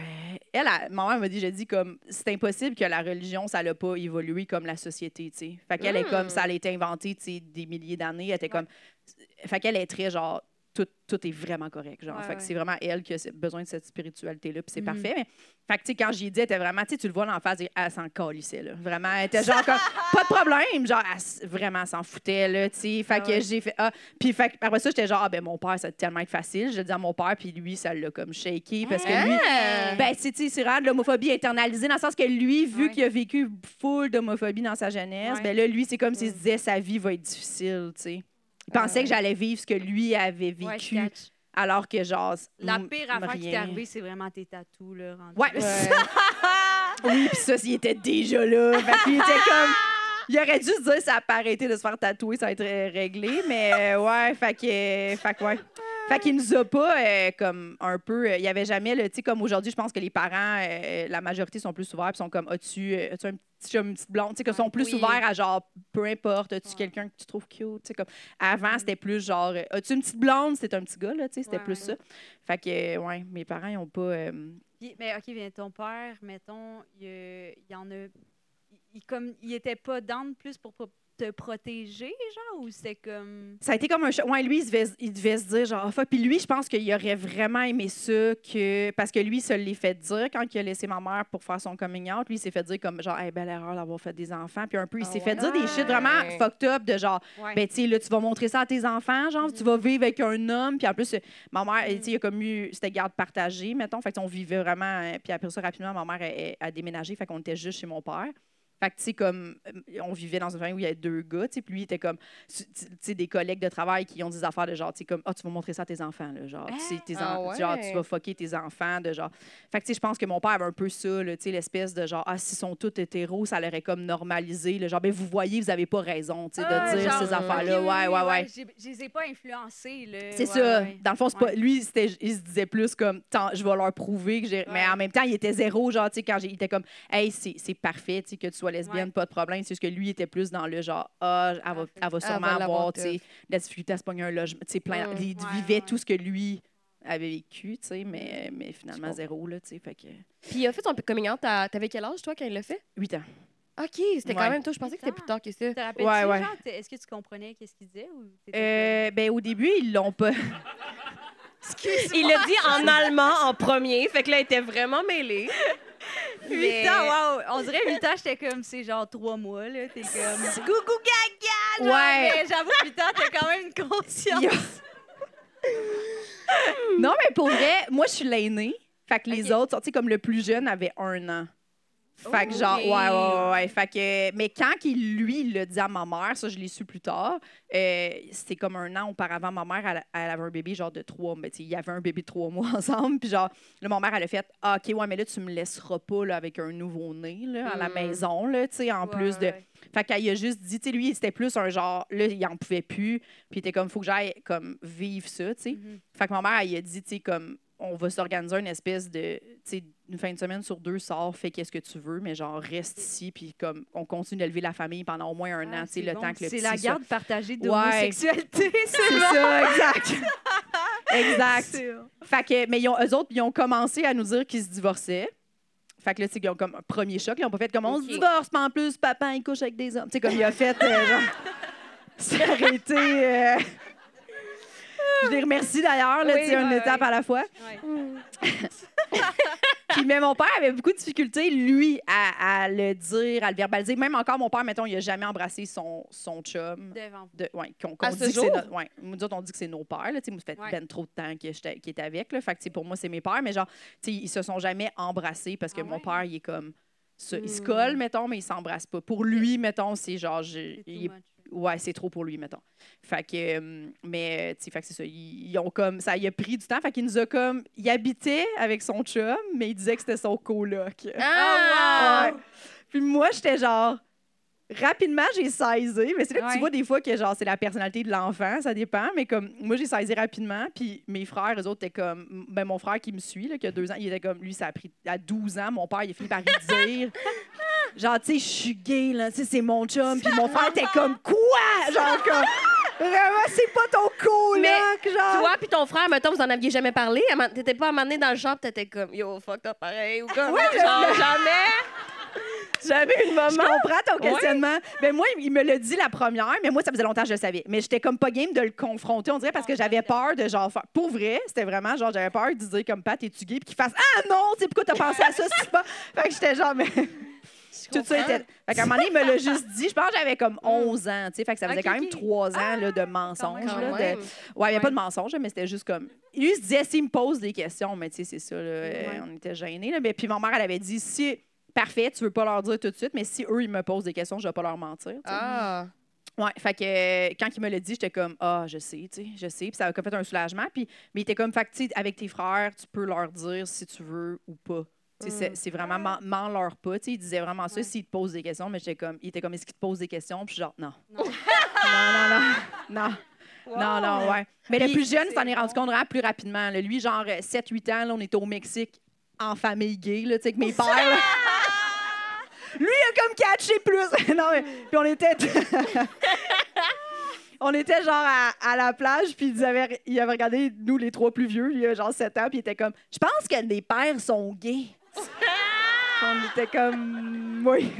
Elle, elle- ma mère m'a dit, j'ai dit, comme, c'est impossible que la religion, ça n'a pas évolué comme la société, tu sais. Fait qu'elle est Mm. comme, ça a été inventé, tu sais, des milliers d'années. Elle était comme. Fait qu'elle est très genre, tout, tout est vraiment correct, genre. Ouais, fait que ouais. c'est vraiment elle qui a besoin de cette spiritualité-là, puis c'est Mhm. parfait. Mais, fait que, tu sais, quand j'y ai dit, elle était vraiment, tu sais, tu le vois en face, elle s'en calissait, là. Vraiment, elle était genre comme, pas de problème, genre, elle vraiment, s'en foutait, là, tu sais. Fait Ah que ouais. j'ai fait, ah, puis fait que après ça, j'étais genre, ah, ben, mon père, ça va tellement être facile. Je le dis à mon père, puis lui, ça l'a comme shaké, parce que lui, Ah! ben, c'est, tu sais, c'est vraiment de l'homophobie internalisée, dans le sens que lui, vu qu'il a vécu full d'homophobie dans sa jeunesse, ben là, lui, c'est comme s'il se disait, sa vie va être difficile, tu sais. Il pensait ouais. que j'allais vivre ce que lui avait Ouais, vécu, alors que, genre, La pire affaire qui t'est rien. arrivée, c'est vraiment tes tatous, là. Ouais, là. oui, puis ça, il était déjà là. Fait qu'il était comme. Il aurait dû se dire ça a pas arrêté de se faire tatouer, ça va être euh, réglé. Mais euh, ouais, fait que. Fait que ouais. Fait qu'il nous a pas euh, comme un peu. euh, Il y avait jamais le. Tu sais, comme aujourd'hui, je pense que les parents, euh, la majorité sont plus ouverts puis sont comme As-tu euh, as-tu un petit chum, une petite blonde? Tu sais, que sont plus Oui. ouverts à genre peu importe, as-tu Ouais. quelqu'un que tu trouves cute? Tu sais, comme avant, c'était plus genre euh, As-tu une petite blonde? C'était un petit gars, là, tu sais, c'était Ouais, plus ça. Fait que, euh, ouais, mes parents, ils ont pas. euh, mais OK, bien, ton père, mettons, il, il y en a. Il, comme, il était pas down plus pour pro- te protéger, genre, ou c'était comme. Ça a été comme un choc. Ouais, lui, il devait, il devait se dire, genre, ah, fuck. Puis lui, je pense qu'il aurait vraiment aimé ça, que... parce que lui, il se l'est fait dire quand il a laissé ma mère pour faire son coming out. Lui, il s'est fait dire, comme, genre, hey, belle erreur d'avoir fait des enfants. Puis un peu, il Ah s'est fait ouais? dire des shit vraiment fucked up, de genre, Ouais. ben, tu sais, là, tu vas montrer ça à tes enfants, genre, tu vas vivre avec un homme. Puis en plus, ma mère, tu sais, il y a comme eu, c'était garde partagée, mettons. Fait on vivait vraiment. euh, Puis après ça, rapidement, ma mère elle a déménagé. Fait qu'on était juste chez mon père. Fait que, tu sais, comme, euh, on vivait dans une famille où il y avait deux gars, tu sais, puis lui, il était comme, tu sais, des collègues de travail qui ont des affaires de genre, tu sais, comme, ah, tu vas montrer ça à tes enfants, là, genre, tu sais, tes Ah en- genre, ouais. tu vas fucker tes enfants, de genre. Fait que, tu sais, je pense que mon père avait un peu ça, tu sais, l'espèce de genre, ah, s'ils sont tous hétéros, ça l'aurait comme normalisé, le genre, ben, vous voyez, vous avez pas raison, tu sais, de Ah, dire genre, ces affaires-là, ouais, ouais, ouais. j'ai- Je les ai pas influencés, là. C'est Ouais, ça. ouais. Dans le fond, c'est pas, Ouais. lui, c'était, il se disait plus comme, Tant- je vais leur prouver que j'ai. Mais Ouais. en même temps, il était zéro, genre, tu sais, quand j'ai- il était comme, hey, c'est, c'est parfait, tu sais, que tu sois lesbienne, Ouais. pas de problème. C'est juste que lui, il était plus dans le genre, ah, elle va, elle va Elle sûrement va avoir, tu sais, tough. de la difficulté à se pogner un logement, tu sais, plein. Mm. Il Ouais, vivait ouais. tout ce que lui avait vécu, tu sais, mais, mais finalement, zéro, là, tu sais, fait que. Puis il a fait son coming out, t'avais quel âge, toi, quand il l'a fait? 8 ans. OK, c'était quand Ouais. même tôt. Je pensais que c'était plus tard que ça. Te Ouais, ouais. est-ce que tu comprenais qu'est-ce qu'il disait ou Euh, ben, au début, ils l'ont pas. Il l'a dit en allemand en premier, fait que là, il était vraiment mêlé. Comme- Huit ans, wow! On dirait 8 ans, j'étais comme, c'est genre 3 mois, là. T'es comme, coucou gaga! genre, Ouais. Mais j'avoue, 8 ans, t'as quand même une conscience. Non, mais pour vrai, moi, je suis l'aînée. Fait que les autres, tu sais, comme le plus jeune avait un an. Fait que genre, ouais, ouais, ouais. Fait que, mais quand il, lui, il l'a dit à ma mère, ça, je l'ai su plus tard, euh, c'était comme un an auparavant, ma mère, elle, elle avait un bébé genre de trois mois. Il y avait un bébé de trois mois ensemble. Puis genre, là, ma mère, elle a fait, ah, OK, ouais, mais là, tu me laisseras pas là, avec un nouveau-né là, à la Mm. maison, là, tu sais, en Ouais, plus de... ouais. Fait qu'elle a juste dit, tu sais, lui, c'était plus un genre, là, il en pouvait plus. Puis il était comme, faut que j'aille, comme, vivre ça, tu sais. Mhm. Fait que ma mère, elle a dit, tu sais, comme, on va s'organiser une espèce de, tu sais, une fin de semaine sur deux, sors, fais qu'est-ce que tu veux, mais genre, reste ici, puis comme, on continue d'élever la famille pendant au moins un Ah, an, c'est le bon. temps que le C'est la soit- garde partagée Ouais. d'homosexualité, c'est C'est ça, exact. exact. Fait que, mais ils ont, eux autres, ils ont commencé à nous dire qu'ils se divorçaient. Fait que là, tu sais, ils ont comme un premier choc. Ils ont pas fait comme on se divorce, mais en plus, papa, il couche avec des hommes. Tu sais, comme il a fait, euh, genre, été. euh, Je les remercie d'ailleurs, là, Oui, tu sais, une étape à la fois. Puis, mais mon père avait beaucoup de difficultés, lui, à, à le dire, à le verbaliser. Même encore, mon père, mettons, il a jamais embrassé son, son chum. Devant. De, ouais, qu'on, qu'on À dit ce que c'est jour? notre- ouais, nous autres, on dit que c'est nos pères. Là, ça fait Ouais. ben trop de temps qu'il était avec. Là, fait que, pour moi, c'est mes pères. Mais genre, ils se sont jamais embrassés parce que Ah mon ouais? père, il est comme. ça, Il se Hmm. colle, mettons, mais il s'embrasse pas. Pour lui, mettons, c'est genre. je- C'est too il est- much. Ouais, c'est trop pour lui, mettons. Fait que. euh, mais, tu sais, c'est ça. Ils, ils ont comme. Ça, il a pris du temps. Fait qu'il nous a comme. Il habitait avec son chum, mais il disait que c'était son coloc. Ah! Ouais. Puis moi, j'étais genre. Rapidement, j'ai saisi. Mais c'est là que tu vois des fois que genre c'est la personnalité de l'enfant, ça dépend. Mais comme moi, j'ai saisi rapidement. Puis mes frères, eux autres, étaient comme. Ben, mon frère qui me suit, là, qui a deux ans, il était comme. Lui, ça a pris à 12 ans. Mon père, il a fini par lui dire. Genre, tu sais, je suis gay, là. Tu sais, c'est mon chum. Puis mon frère était comme. Quoi? Genre, comme. Vraiment, c'est pas ton coloc, genre. Toi puis ton frère, mettons, vous en aviez jamais parlé. T'étais pas amené dans le pis t'étais comme yo fuck t'as pareil ou comme Ouais, genre le- jamais. Jamais une Je maman. comprends ton questionnement. Ben moi, il me l'a dit la première, mais moi, ça faisait longtemps que je le savais. Mais j'étais comme pas game de le confronter, on dirait, parce que j'avais peur de genre faire. Pour vrai, c'était vraiment genre, j'avais peur de dire comme Pat, es-tu gay? Puis qu'il fasse Ah non, tu sais, pourquoi t'as pensé à ça? C'est pas. Fait que j'étais genre, mais. Tout ça était. Fait qu'à un moment donné, il me l'a juste dit. Je pense que j'avais comme 11 ans, tu sais. Fait que ça faisait quand même. 3 ans là, de mensonges. là, de- même. Ouais, il n'y avait Ouais. pas de mensonge, mais c'était juste comme. Lui, il se disait, s'il me pose des questions, mais tu sais, c'est ça, là, Ouais. on était gênés. Là, mais puis ma mère, elle avait dit, si. Parfait, tu veux pas leur dire tout de suite, mais si eux, ils me posent des questions, je vais pas leur mentir. Ah. Ouais, fait que euh, quand il me l'a dit, j'étais comme ah, je sais, tu sais, je sais, puis ça a comme fait un soulagement puis mais il était comme fait que, tu sais, avec tes frères, tu peux leur dire si tu veux ou pas. Sais, c'est- Mm. c'est vraiment ment, ment leur pas, il disait vraiment ça s'ils te posent des questions, mais j'étais comme il était comme est-ce qu'il te pose des questions, puis je suis genre non. Non. non non non. Non. Non, non, ouais. Mais le Puis- plus jeune, s'en est rendu compte vraiment plus rapidement. là. Lui, genre 7-8 ans, là, on était au Mexique en famille gay, là, tu sais, avec mes pères. là. Lui, il a comme catché plus. non, mais, puis on était... on était genre à, à la plage, puis ils avaient, il avait regardé nous, les trois plus vieux, il avait genre 7 ans, puis il était comme, je pense que les pères sont gays. On était comme, oui.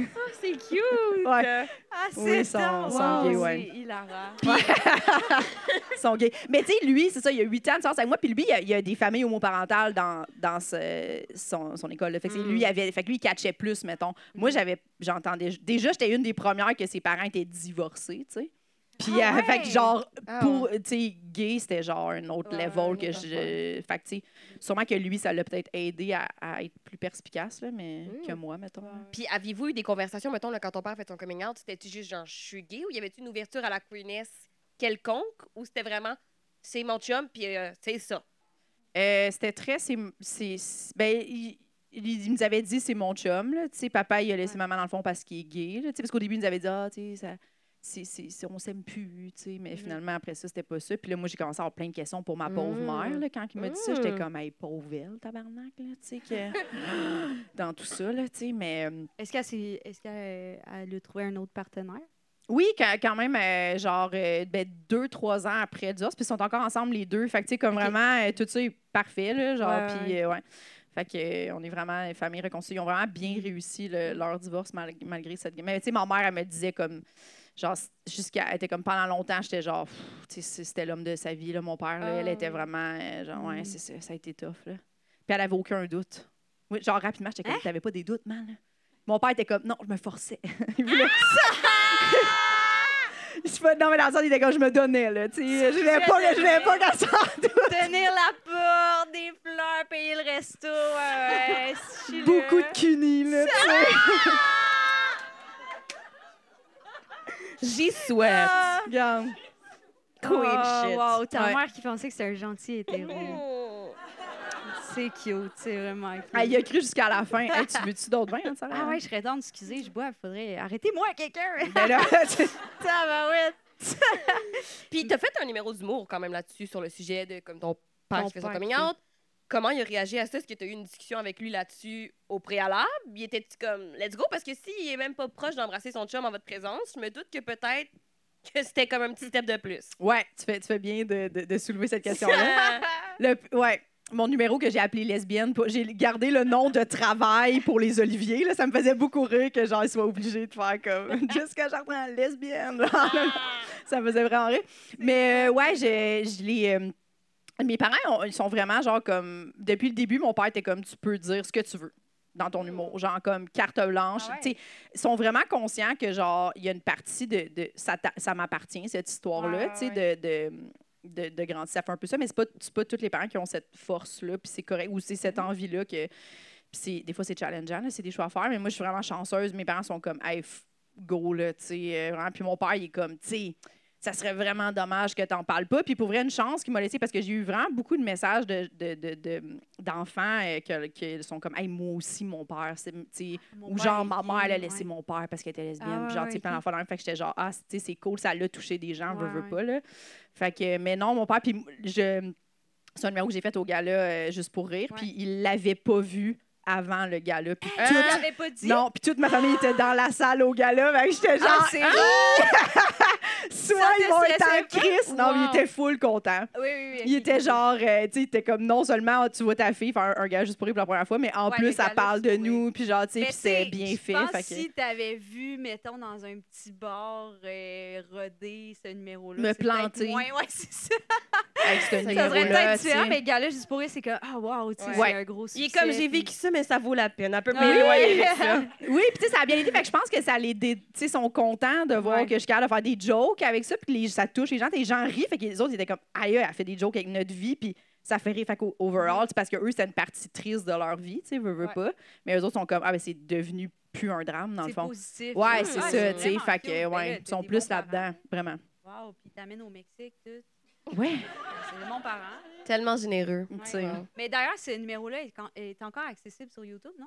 c'est cute! Ouais. Ah, Oui, c'est ils sont- sont Wow, gays, ouais. Ils sont gays. Mais tu sais, lui, c'est ça, il a 8 ans de différence avec moi. Puis lui, il y a, il a des familles homoparentales dans, dans ce- son, son école. là. Fait que c'est- lui, il avait, fait que lui, il catchait plus, mettons. Moi, j'avais, j'entendais. Déjà, j'étais une des premières que ses parents étaient divorcés, tu sais. Puis, Ah euh, fait que genre, Ah pour, tu sais, gay, c'était genre un autre Ouais, level que je. Fait que, tu sais, sûrement que lui, ça l'a peut-être aidé à, à être plus perspicace, là, mais Mm. que moi, mettons. Puis aviez-vous eu des conversations, mettons, là, quand ton père fait son coming out, c'était-tu juste genre, je suis gay ou y avait-tu une ouverture à la queerness quelconque ou c'était vraiment, c'est mon chum, puis euh, c'est ça? Euh, c'était très. c'est ben, il, nous avait dit c'est mon chum. Là, tu sais, papa, il a laissé maman dans le fond parce qu'il est gay. Là, tu sais, parce qu'au début, il nous avait dit ah, tu sais, ça. C'est- on s'aime plus, tu sais, mais finalement, après ça, c'était pas ça. Puis là, moi, j'ai commencé à avoir plein de questions pour ma pauvre Mm. mère. Là, quand il m'a dit ça, j'étais Mm. comme, hey, pauvre elle, tabarnak, là, tu sais, que... dans tout ça, là, tu sais, mais... euh, Est-ce qu'elle s'est- est-ce qu'elle elle a trouvé un autre partenaire? Oui, quand, même, euh, genre, euh, ben, deux, trois ans après divorce, puis ils sont encore ensemble les deux. Fait que, tu sais, comme vraiment, euh, tout ça est parfait, là, genre, puis, ouais. Fait que, on est vraiment une famille réconciliée. Ils ont vraiment bien réussi le- leur divorce mal- malgré cette. Mais, tu sais, ma mère, elle me disait comme. Genre, jusqu'à. Elle était comme pendant longtemps, j'étais genre. pff, Tu sais, c'était l'homme de sa vie, là, mon père, là. Elle Ah, était oui. vraiment. euh, genre, ouais, Mm. c'est ça, ça a été tough, là. Puis elle avait aucun doute. Oui, genre, rapidement, j'étais comme. T'avais pas des doutes, man? Mon père était comme. Non, je me forçais. il voulait. Je sais pas- non, mais dans le sens, il était comme je me donnais, là. Tu sais, je voulais pas, je voulais pas qu'elle s'en doute. Tenir la porte, des fleurs, payer le resto. Ouais, je là. Beaucoup de cunis, là. tu sais. J'y souhaite. Ah! Regarde. Queen Oh, shit. wow, ta Ouais. mère qui pensait que c'était un gentil hétéro. Oh. C'est cute, c'est vraiment cute. Ah, il a cru jusqu'à la fin. Hey, tu veux-tu d'autres vins, hein, Sarah? Ah ouais, je serais tente, excusez, je bois, faudrait... Arrêtez-moi, quelqu'un! Ben là, tu-! Puis t'as fait un numéro d'humour quand même là-dessus sur le sujet de comme ton père Ton qui fait son coming out. Comment il a réagi à ça? Est-ce que tu as eu une discussion avec lui là-dessus au préalable? Il était comme let's go? Parce que s'il est même pas proche d'embrasser son chum en votre présence, je me doute que peut-être que c'était comme un petit step de plus. ouais, tu fais, tu fais bien de, de- de soulever cette question-là. Ouais. Mon numéro que j'ai appelé lesbienne, j'ai gardé le nom de travail pour les Oliviers. Là, ça me faisait beaucoup rire que genre ils soient obligés de faire comme jusqu'à j'apprends lesbienne. ça me faisait vraiment rire. Mais euh, ouais, je, je les. euh, mes parents, ils sont vraiment genre comme. Depuis le début, mon père était comme tu peux dire ce que tu veux dans ton humour. Genre comme carte blanche. Ah ouais? Ils sont vraiment conscients que genre, il y a une partie de. de ça ça m'appartient, cette histoire-là. Tu sais, ouais. de. de de, de grandir, ça fait un peu ça, mais c'est pas, pas tous les parents qui ont cette force-là, puis c'est correct, ou c'est cette Mm-hmm. envie-là que. Puis c'est- des fois, c'est challengeant, c'est des choix à faire, mais moi, je suis vraiment chanceuse. Mes parents sont comme, hey, go, là, tu sais, euh. Puis mon père, il est comme, tu sais, ça serait vraiment dommage que t'en parles pas. Puis pour vrai, une chance qu'il m'a laissé, parce que j'ai eu vraiment beaucoup de messages de, de- de- de- d'enfants euh, qui sont comme, hey, moi aussi, mon père, tu Mon ou père genre, ma mère, elle a laissé ouais. mon père parce qu'elle était lesbienne. Ah puis genre, tu sais, plein d'enfants. Fait que j'étais genre, ah, tu sais, c'est cool, ça l'a touché des gens, Ouais, veux, pas, là. Fait que, mais non, mon père, puis je. C'est un numéro que j'ai fait au gala euh, juste pour rire, puis il l'avait pas vu avant le gala. Puis Tu tout- l'avais pas dit? non, puis toute ma famille était dans la salle au gala. Que j'étais genre, Ah, c'est Ah! soit Ça ils vont être en crise. Non, mais il était full content. Oui, oui, oui. Il était genre, euh, tu sais, il était comme non seulement tu vois ta fille faire un, un gars juste pour rire pour la première fois, mais en Ouais, plus, ça gala parle de nous, puis genre, tu sais, c'est bien fait. pense fait que- si t'avais vu, mettons, dans un petit bar euh, rodé ce numéro-là. Me planter. moins- ouais, c'est ça. avec ce Ça serait numéro-là, peut-être différent, mais gars-là, juste pour c'est que, ah, wow, tu sais, c'est un gros succès. Il est comme j'ai vécu ça, mais ça vaut la peine. Un peu Ah plus oui. de ça. Oui, puis tu sais, ça a bien été. Fait que je pense que ça les. dé- Tu sais, sont contents de voir Ouais. que je suis capable de faire des jokes avec ça, puis ça touche les gens. Les gens rient, fait que les autres ils étaient comme, aïe, elle fait des jokes avec notre vie, puis ça fait rire. Fait qu'au overall, c'est parce que eux, c'est une partie triste de leur vie, tu sais, veux, veux Ouais. pas. Mais eux autres sont comme, ah, ben c'est devenu plus un drame, dans le C'est fond. positif. Ouais, Ah, c'est ah, ça, tu sais. Fait que, Ben ouais, ils sont plus là-dedans, vraiment. Wow, puis t'amènes au Mexique, tout. Ouais, C'est parents. là. Tellement généreux. tu sais. Mais d'ailleurs, ce numéro-là est, est encore accessible sur YouTube, non?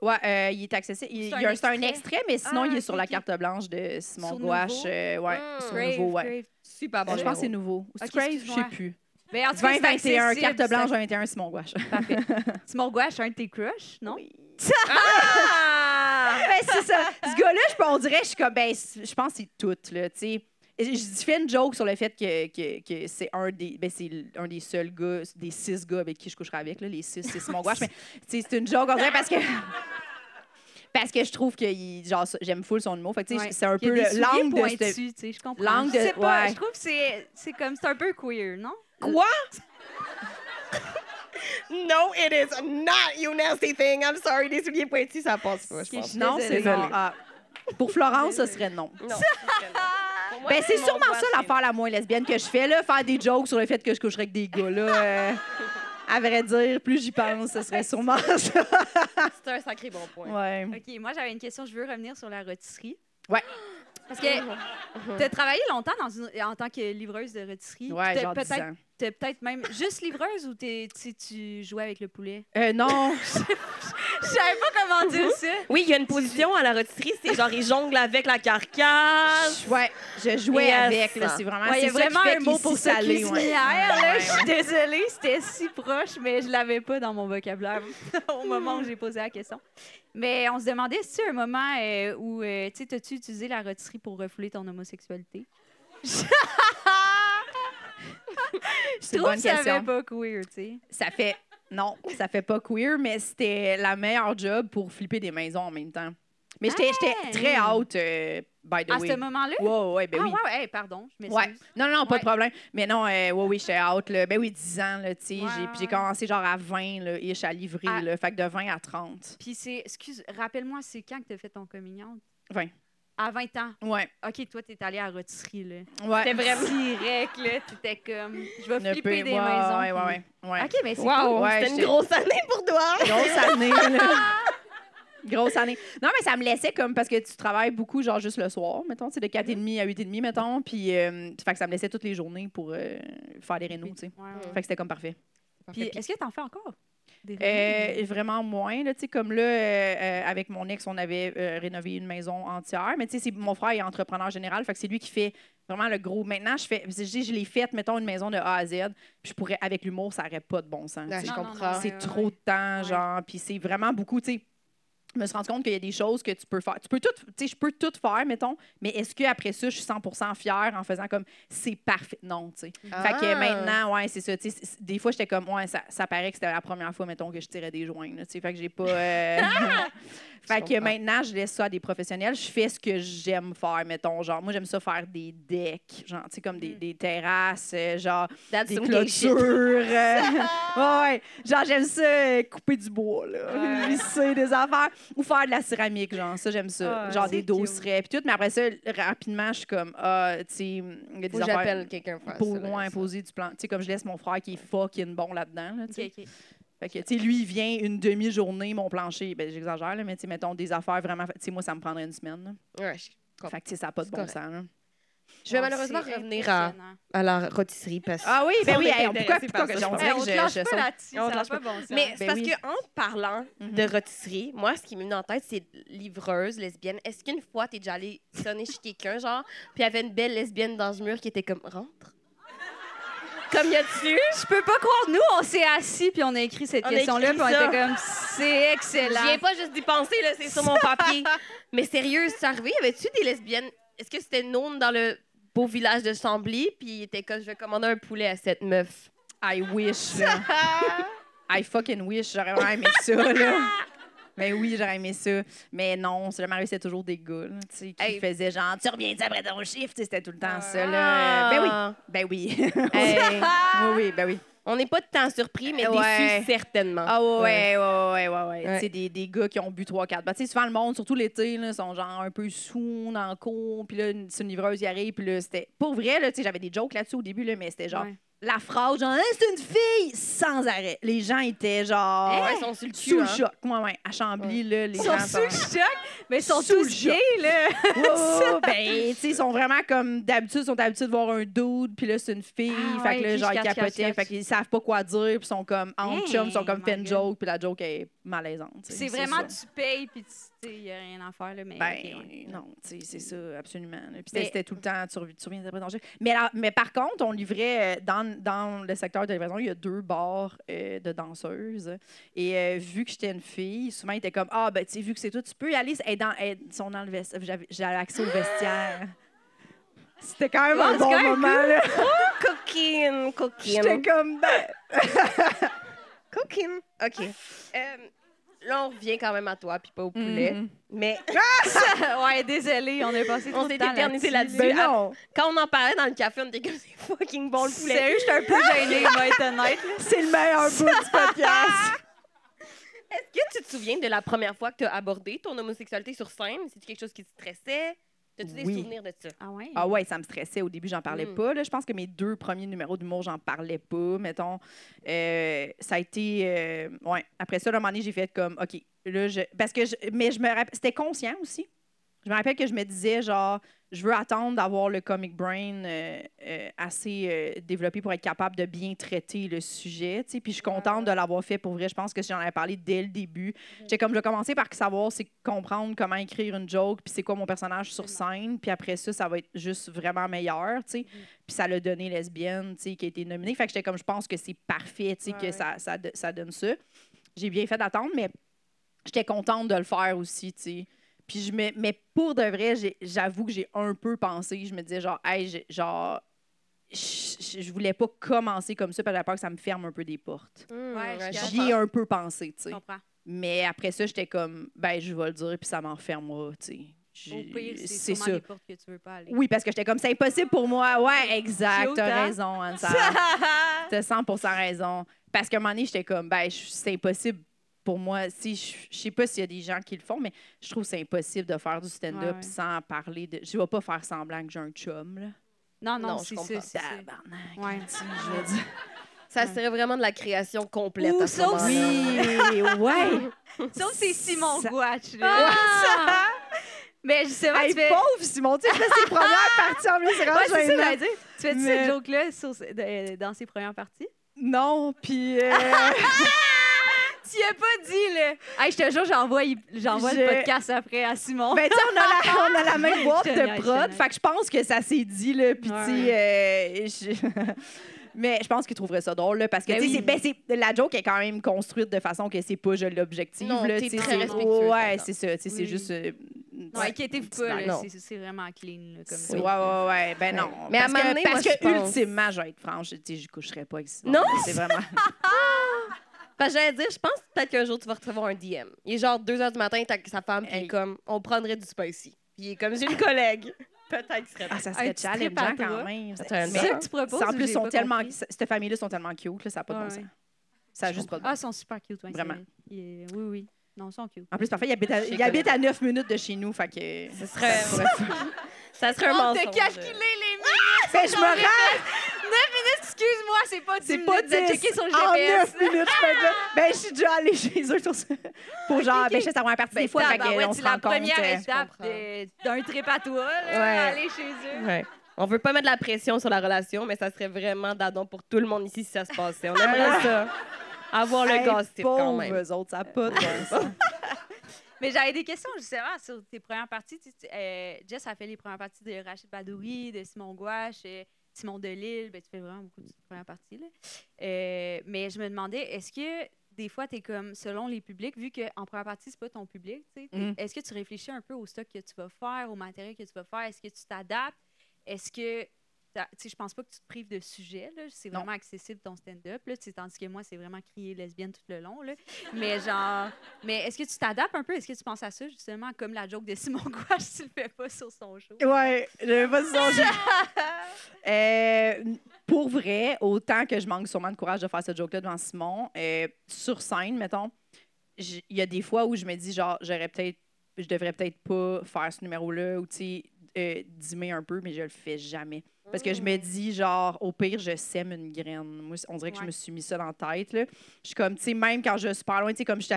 Ouais, euh, il est accessible. Il, C'est un y a un- extrait? extrait, mais sinon, Ah, il est ok, sur la ok. carte blanche de Simon Sur Gouache. Nouveau? euh, ouais, Mm. sur Crave, Nouveau, ouais. Crave. Super bon. Je pense que c'est nouveau. Ou c'est Ok, Crave, je sais plus. Ben, en tout cas, c'est 2021, accessible, carte blanche c'est- 21, Simon Gouache. Parfait. Simon Gouache, un de tes crushs, non? Ah! ben, c'est ça. Ce gars-là, on dirait, je suis comme, ben, je pense que c'est tout, là, tu sais. Je je fais une joke sur le fait que, que, que c'est un des ben c'est un des seuls gars, des six gars avec qui je coucherai avec, là, les six, c'est Simon Gouache. mais c'est une joke, on dirait, parce que. Parce que je trouve que il- genre, j'aime full son humour. Fait que, tu sais, Ouais. c'est un peu l'angle de cette- tu sais, je comprends. Langue Je de- sais pas, ouais. je trouve que c'est c'est comme c'est un peu queer, non? Quoi? no, it is not you nasty thing. I'm sorry, les souliers pointus, ça passe pas, je pense. je- Non, c'est Désolée. Pour Florence, ce serait non. Non. Pour moi, Ben, c'est mon sûrement ça l'affaire la moins lesbienne que je fais, là, faire des jokes sur le fait que je coucherais avec des gars, là. euh, à vrai dire, plus j'y pense, ce serait sûrement ça. C'est un sacré bon point. Ouais. OK, moi, j'avais une question. Je veux revenir sur la rôtisserie. Ouais. Parce que tu as travaillé longtemps dans une- en tant que livreuse de rôtisserie. Ouais, T'as genre 10 peut-être ans. Peut-être même juste livreuse ou t'es- tu jouais avec le poulet? Euh, non, Je savais pas comment dire ça. Oui, il y a une position à la rôtisserie, c'est genre, ils jonglent avec la carcasse. ouais, je jouais Yes. avec, là, c'est vraiment, Ouais, c'est vraiment un mot pour ça, ouais. là. Je suis désolée, c'était si proche, mais je l'avais pas dans mon vocabulaire au moment où j'ai posé la question. Mais on se demandait si tu un moment euh, où, euh, tu sais, as-tu utilisé la rôtisserie pour refouler ton homosexualité? Je trouve que ça question. fait pas queer, tu sais. Ça fait, non, ça fait pas queer, mais c'était la meilleure job pour flipper des maisons en même temps. Mais j'étais j'étais Ah! très out, euh, by the À way. ce moment-là? Ouais, ouais, ben ah, oui. ouais, ouais, pardon, je m'excuse. Ouais. Non, non, pas Ouais. de problème. Mais non, euh, ouais, oui, j'étais out. Là. Ben oui, 10 ans, là, tu sais. J'ai, commencé genre à 20, là, ish, à livrer, Ah. là. Fait que de 20 à 30. Puis c'est, excuse, rappelle-moi, c'est quand que t'as fait ton out? 20. À 20 ans. Ouais. OK, toi, t'es allé à la rôtisserie, là. Ouais. C'était vraiment. direct, là. T'étais comme, je vais flipper peut- des ouais, maisons. Ouais, ouais, puis- ouais. ouais. OK, mais c'est Wow, Ouais, c'était une grosse année pour toi. Grosse année, là. Grosse année. Non, mais ça me laissait comme parce que tu travailles beaucoup, genre juste le soir, mettons, tu sais, de 4h30 à 8h30, mettons. Puis, euh, fait que ça me laissait toutes les journées pour euh, faire des rénaux, tu sais. cool. Ouais, ouais. Fait que c'était comme parfait. Puis est-ce que t'en fais encore? Des Euh, vraiment moins, là, tu sais, comme là, euh, euh, avec mon ex, on avait euh, rénové une maison entière, mais tu sais, c'est- mon frère est entrepreneur général, fait que c'est lui qui fait vraiment le gros. Maintenant, je fais, je, dis, je l'ai faite, mettons, une maison de A à Z, puis je pourrais, avec l'humour, ça n'aurait pas de bon sens. sais. je comprends. c'est ouais, trop ouais. de temps, Ouais. genre, puis c'est vraiment beaucoup, tu sais. Je me suis rendu compte qu'il y a des choses que tu peux faire. Tu peux tout, tu sais, je peux tout faire, mettons, mais est-ce qu'après ça, je suis 100% fière en faisant comme c'est parfait? Non, tu sais. Fait que Ah. maintenant, ouais, c'est ça. tu sais, Des fois, j'étais comme, ouais, ça, ça paraît que c'était la première fois, mettons, que je tirais des joints. là, tu sais. Fait que j'ai pas. euh, fait que maintenant, je laisse ça à des professionnels. Je fais ce que j'aime faire, mettons. Genre, moi, j'aime ça faire des decks, genre, tu sais, comme des, des terrasses, euh, genre, That's des clôtures. euh, ouais. Genre, j'aime ça, euh, couper du bois, là, visser des affaires. Ou faire de la céramique, genre, ça, j'aime ça. Ah, genre, des dosserets, puis tout. Mais après ça, rapidement, je suis comme, ah, tu sais, il y a des Faut que affaires. j'appelle quelqu'un pour faire Pour ça, ça. imposer du plan. Tu sais, comme je laisse mon frère qui est fucking bon là-dedans. Là, tu sais. Fait que, tu sais, lui, il vient une demi-journée, mon plancher. Ben, j'exagère, là, mais tu sais, mettons des affaires vraiment. Tu sais, moi, ça me prendrait une semaine. là. Ouais, je. Fait que, tu sais, ça n'a pas de bon correct. sens. là. Je vais Bon, malheureusement revenir à, à la rôtisserie parce que. Ah oui, ben oui, hey, pourquoi, que je on dirait que je, pas On lâche pas bon sens. Mais Ben c'est parce oui. que en parlant Mhm. de rôtisserie, moi, ce qui m'est venu en tête, c'est livreuse, lesbienne. Est-ce qu'une fois, t'es déjà allé sonner chez quelqu'un, genre, puis il y avait une belle lesbienne dans ce mur qui était comme rentre? Comme y a-tu? Je peux pas croire. Nous, on s'est assis puis on a écrit cette On a question-là puis on était comme, c'est excellent. J'y ai pas juste d'y penser, là, c'est sur mon papier. Mais sérieux, c'est arrivé? Y avait-tu des lesbiennes? Est-ce que c'était known dans le beau village de Chambly? Puis il était comme, je vais commander un poulet à cette meuf? I wish. I fucking wish. J'aurais vraiment aimé ça, là. Mais oui, j'aurais aimé ça. Mais non, c'est jamais arrivé, c'était toujours des gars, là, tu sais, qui Hey. faisaient genre, tu reviens après ton chiffre, c'était tout le temps ça, Ah. là. Ben oui, ben oui. Hey, oui, oui, ben oui. on n'est pas de temps surpris, mais Ouais. déçus certainement. Ah ouais, ouais, ouais, ouais, ouais. ouais. Ouais. Tu sais, des, des gars qui ont bu 3-4. Ben, tu sais, souvent, le monde, surtout l'été, là, sont genre un peu sous dans le cours. Puis là, une- c'est une livreuse y arrive. Puis là, c'était... Pour vrai, là, tu sais, j'avais des jokes là-dessus au début, là, mais c'était genre... Ouais. La phrase, genre, Hein, c'est une fille, sans arrêt. Les gens étaient genre. Ouais, ils sont sur le cul. Sous le hein. choc. Ouais, ouais. À Chambly, là, les Ils gens sont sous le choc, mais ils sont Sous le tous choc. gays, là. Ben, tu sais, ils sont vraiment comme d'habitude, ils sont habitués de voir un dude, puis là, c'est une fille. Ah, fait ouais, que là, ok, genre, je ils capotaient. Fait qu'ils savent pas quoi dire, puis ils sont comme en Hey, chum, ils sont comme my fait une God. joke, puis la joke est malaisante. tu sais, C'est vraiment, ça. tu payes, puis tu il n'y a rien à faire, là, mais. Ben, ouais. non, tu sais, c'est ça, absolument. Puis Mais- c'était- tout le temps, tu reviens, tu reviens d'après danger. Mais, là- mais par contre, on livrait, euh, dans, dans le secteur de livraison, il y a deux bars euh, de danseuses. Et euh, vu que j'étais une fille, souvent, ils étaient comme, ah, ben, tu sais, vu que c'est toi, tu peux y aller. Est dans, sont dans le vestiaire. J'avais accès au vestiaire. C'était quand même un c'est bon moment, là. Coquine, J'étais comme, ben. Coquine. OK. Euh, là, on revient quand même à toi, puis pas au poulet. Mhm. Mais ouais, désolé, on est passé trop on s'est éternisé là-dessus. Ben non, Quand on en parlait dans le café, on était comme c'est fucking bon le poulet. Sérieux, j'étais un peu gênée, vais être honnête. c'est le meilleur bout du podcast. Est-ce que tu te souviens de la première fois que tu as abordé ton homosexualité sur scène? C'est quelque chose qui te stressait? As-tu des Oui. souvenirs de ça? Ah ouais? Ah ouais, ça me stressait. Au début, j'en parlais Mm. pas. Là. Je pense que mes deux premiers numéros d'humour, j'en parlais pas, mettons. Euh, ça a été... euh, ouais. Après ça, là, à un moment donné, j'ai fait comme, OK, là, je... Parce que... Je... Mais je me rappelle... C'était conscient aussi. Je me rappelle que je me disais, genre, je veux attendre d'avoir le comic brain euh, euh, assez euh, développé pour être capable de bien traiter le sujet. Puis je suis contente de l'avoir fait pour vrai. Je pense que j'en avais parlé dès le début. J'étais comme, je vais commencer par savoir, c'est comprendre comment écrire une joke, puis c'est quoi mon personnage sur scène. Puis après ça, ça va être juste vraiment meilleur. sais. Puis ça l'a donné lesbienne, qui a été nominée. Fait que j'étais comme, je pense que c'est parfait, Ouais, que ouais. Ça, ça, do- ça donne ça. J'ai bien fait d'attendre, mais j'étais contente de le faire aussi, sais. Puis je me, mais pour de vrai, j'ai- j'avoue que j'ai un peu pensé. Je me disais genre, hey, j'ai- genre, je, je- je voulais pas commencer comme ça parce que j'avais peur que ça me ferme un peu des portes. Hum, Ouais, je je. J'y ai un peu pensé, tu Je sais. Mais après ça, j'étais comme, ben, je vais le dire, puis ça m'en fermera, tu sais. Au J'ai- pire, c'est C'est sûrement ça. portes que tu veux pas aller. Oui, parce que j'étais comme, c'est impossible pour moi. Ouais, exact, t'as raison, Anne T'as 100% raison. Parce qu'à un moment donné, j'étais comme, ben, je- c'est impossible pour moi. Si, je, je sais pas s'il y a des gens qui le font, mais je trouve que c'est impossible de faire du stand-up Ouais, ouais. sans parler de. Je vais pas faire semblant que j'ai un chum, là. Non, non, Non, je comprends. ça. Ouais. tu sais, je veux dire. Ça serait vraiment de la création complète Ou à ce sauf moment-là. Oui, ouais. Sauf c'est Simon Ça- Gouache, là. Mais justement, Hey, tu fais... pauvre Simon, tu sais, je fais ses premières parties en plus, c'est vraiment Ouais, c'est ça, gênant. j'allais dire. Tu fais-tu Mais- cette joke-là dans ses premières parties? Non, puis. euh, Tu y as pas dit, là. Hey, je te jure, j'envoie, j'envoie Je- le podcast après à Simon. Ben, tu sais, on, a la- on a la même boîte Je te niaise, de je te prod. niaise. Fait que je pense que ça s'est dit, là. Puis, Ouais, tu sais, euh, je- Mais je pense qu'il trouverait ça drôle, là, parce que, Ben tu sais, oui. c'est- ben, c'est- la joke est quand même construite de façon que c'est pas je l'objectif. Non, là, t'es tu sais, très c'est- respectueux Ouais, c'est ça. tu sais, C'est Oui. juste. euh, non, ouais. inquiétez-vous pas, là, Non. c'est, c'est vraiment clean, là, comme Ouais, ça. ouais, ouais. Ben non. Mais à parce un moment que, donné, parce moi, que je pense- ultimement, je vais être franche, tu sais, je coucherais pas avec Simon. Non? C'est vraiment. Parce que j'allais dire, je pense peut-être qu'un jour, tu vas recevoir un DM. Il est genre 2 h du matin, t'as sa femme, puis il est comme, on prendrait du spicy. Puis il est comme, j'ai une collègue. Peut-être qu'il serait Ah, ça serait challengeant quand même. Ça serait Mais- C'est ça que tu proposes? en plus, sont pas tellement, cette famille-là sont tellement cute, là, ça n'a pas de Ouais, bon sens. Ça a juste pas de bon Ah, ils sont super cute, Vraiment. Oui, oui. Non, ils sont cute. En plus, parfait, il habite à, il habite à 9 minutes de chez nous, fait que... Ce serait, ça serait un On mensonge. t'a calculé les minutes! Ben, je me rends, Excuse-moi, c'est pas 10 c'est minutes pas de 10, checker sur le en GPS. 9 minutes, je fais. Ben, je suis déjà allée chez eux pour, ça. pour genre, ben, je sais, ça va un partie Ben, des fois, fait qu'on c'est se la rend compte. première euh, étape de- d'un trip à toi, là, Ouais. aller chez eux. Ouais. On veut pas mettre de la pression sur la relation, mais ça serait vraiment d'adon pour tout le monde ici si ça se passait. On aimerait ça. Avoir le hey, gossip quand pauvres même. eux autres, ça n'a pas de sens. Mais j'avais des questions justement sur tes premières parties. Tu sais, tu- euh, Jess a fait les premières parties de Rachid Badouri, de Simon Gouache, euh, Simon Delille. Ben, tu fais vraiment beaucoup de premières parties. Là. Euh, mais je me demandais, est-ce que des fois, tu es comme, selon les publics, vu qu'en première partie, c'est pas ton public, Mm. est-ce que tu réfléchis un peu au stock que tu vas faire, au matériel que tu vas faire? Est-ce que tu t'adaptes? Est-ce que. Je pense pas que tu te prives de sujet. là. C'est vraiment accessible ton stand-up. Tandis que moi, c'est vraiment crier lesbienne tout le long. Là. Mais genre. Mais est-ce que tu t'adaptes un peu? Est-ce que tu penses à ça, justement, comme la joke de Simon Gouache, tu le fais pas sur son show? Ouais, j'avais pas songé. Euh, pour vrai, autant que je manque sûrement de courage de faire cette joke-là devant Simon, euh, sur scène, mettons, il y a des fois où je me dis, genre, j'aurais peut-être, je devrais peut-être pas faire ce numéro-là, ou tu sais, euh, dimmer un peu, mais je le fais jamais. Parce que je me dis, genre, au pire, je sème une graine. Moi, on dirait que je me suis mis ça dans la tête. Là. Je suis comme, tu sais, même quand je suis super loin, tu sais, comme j'étais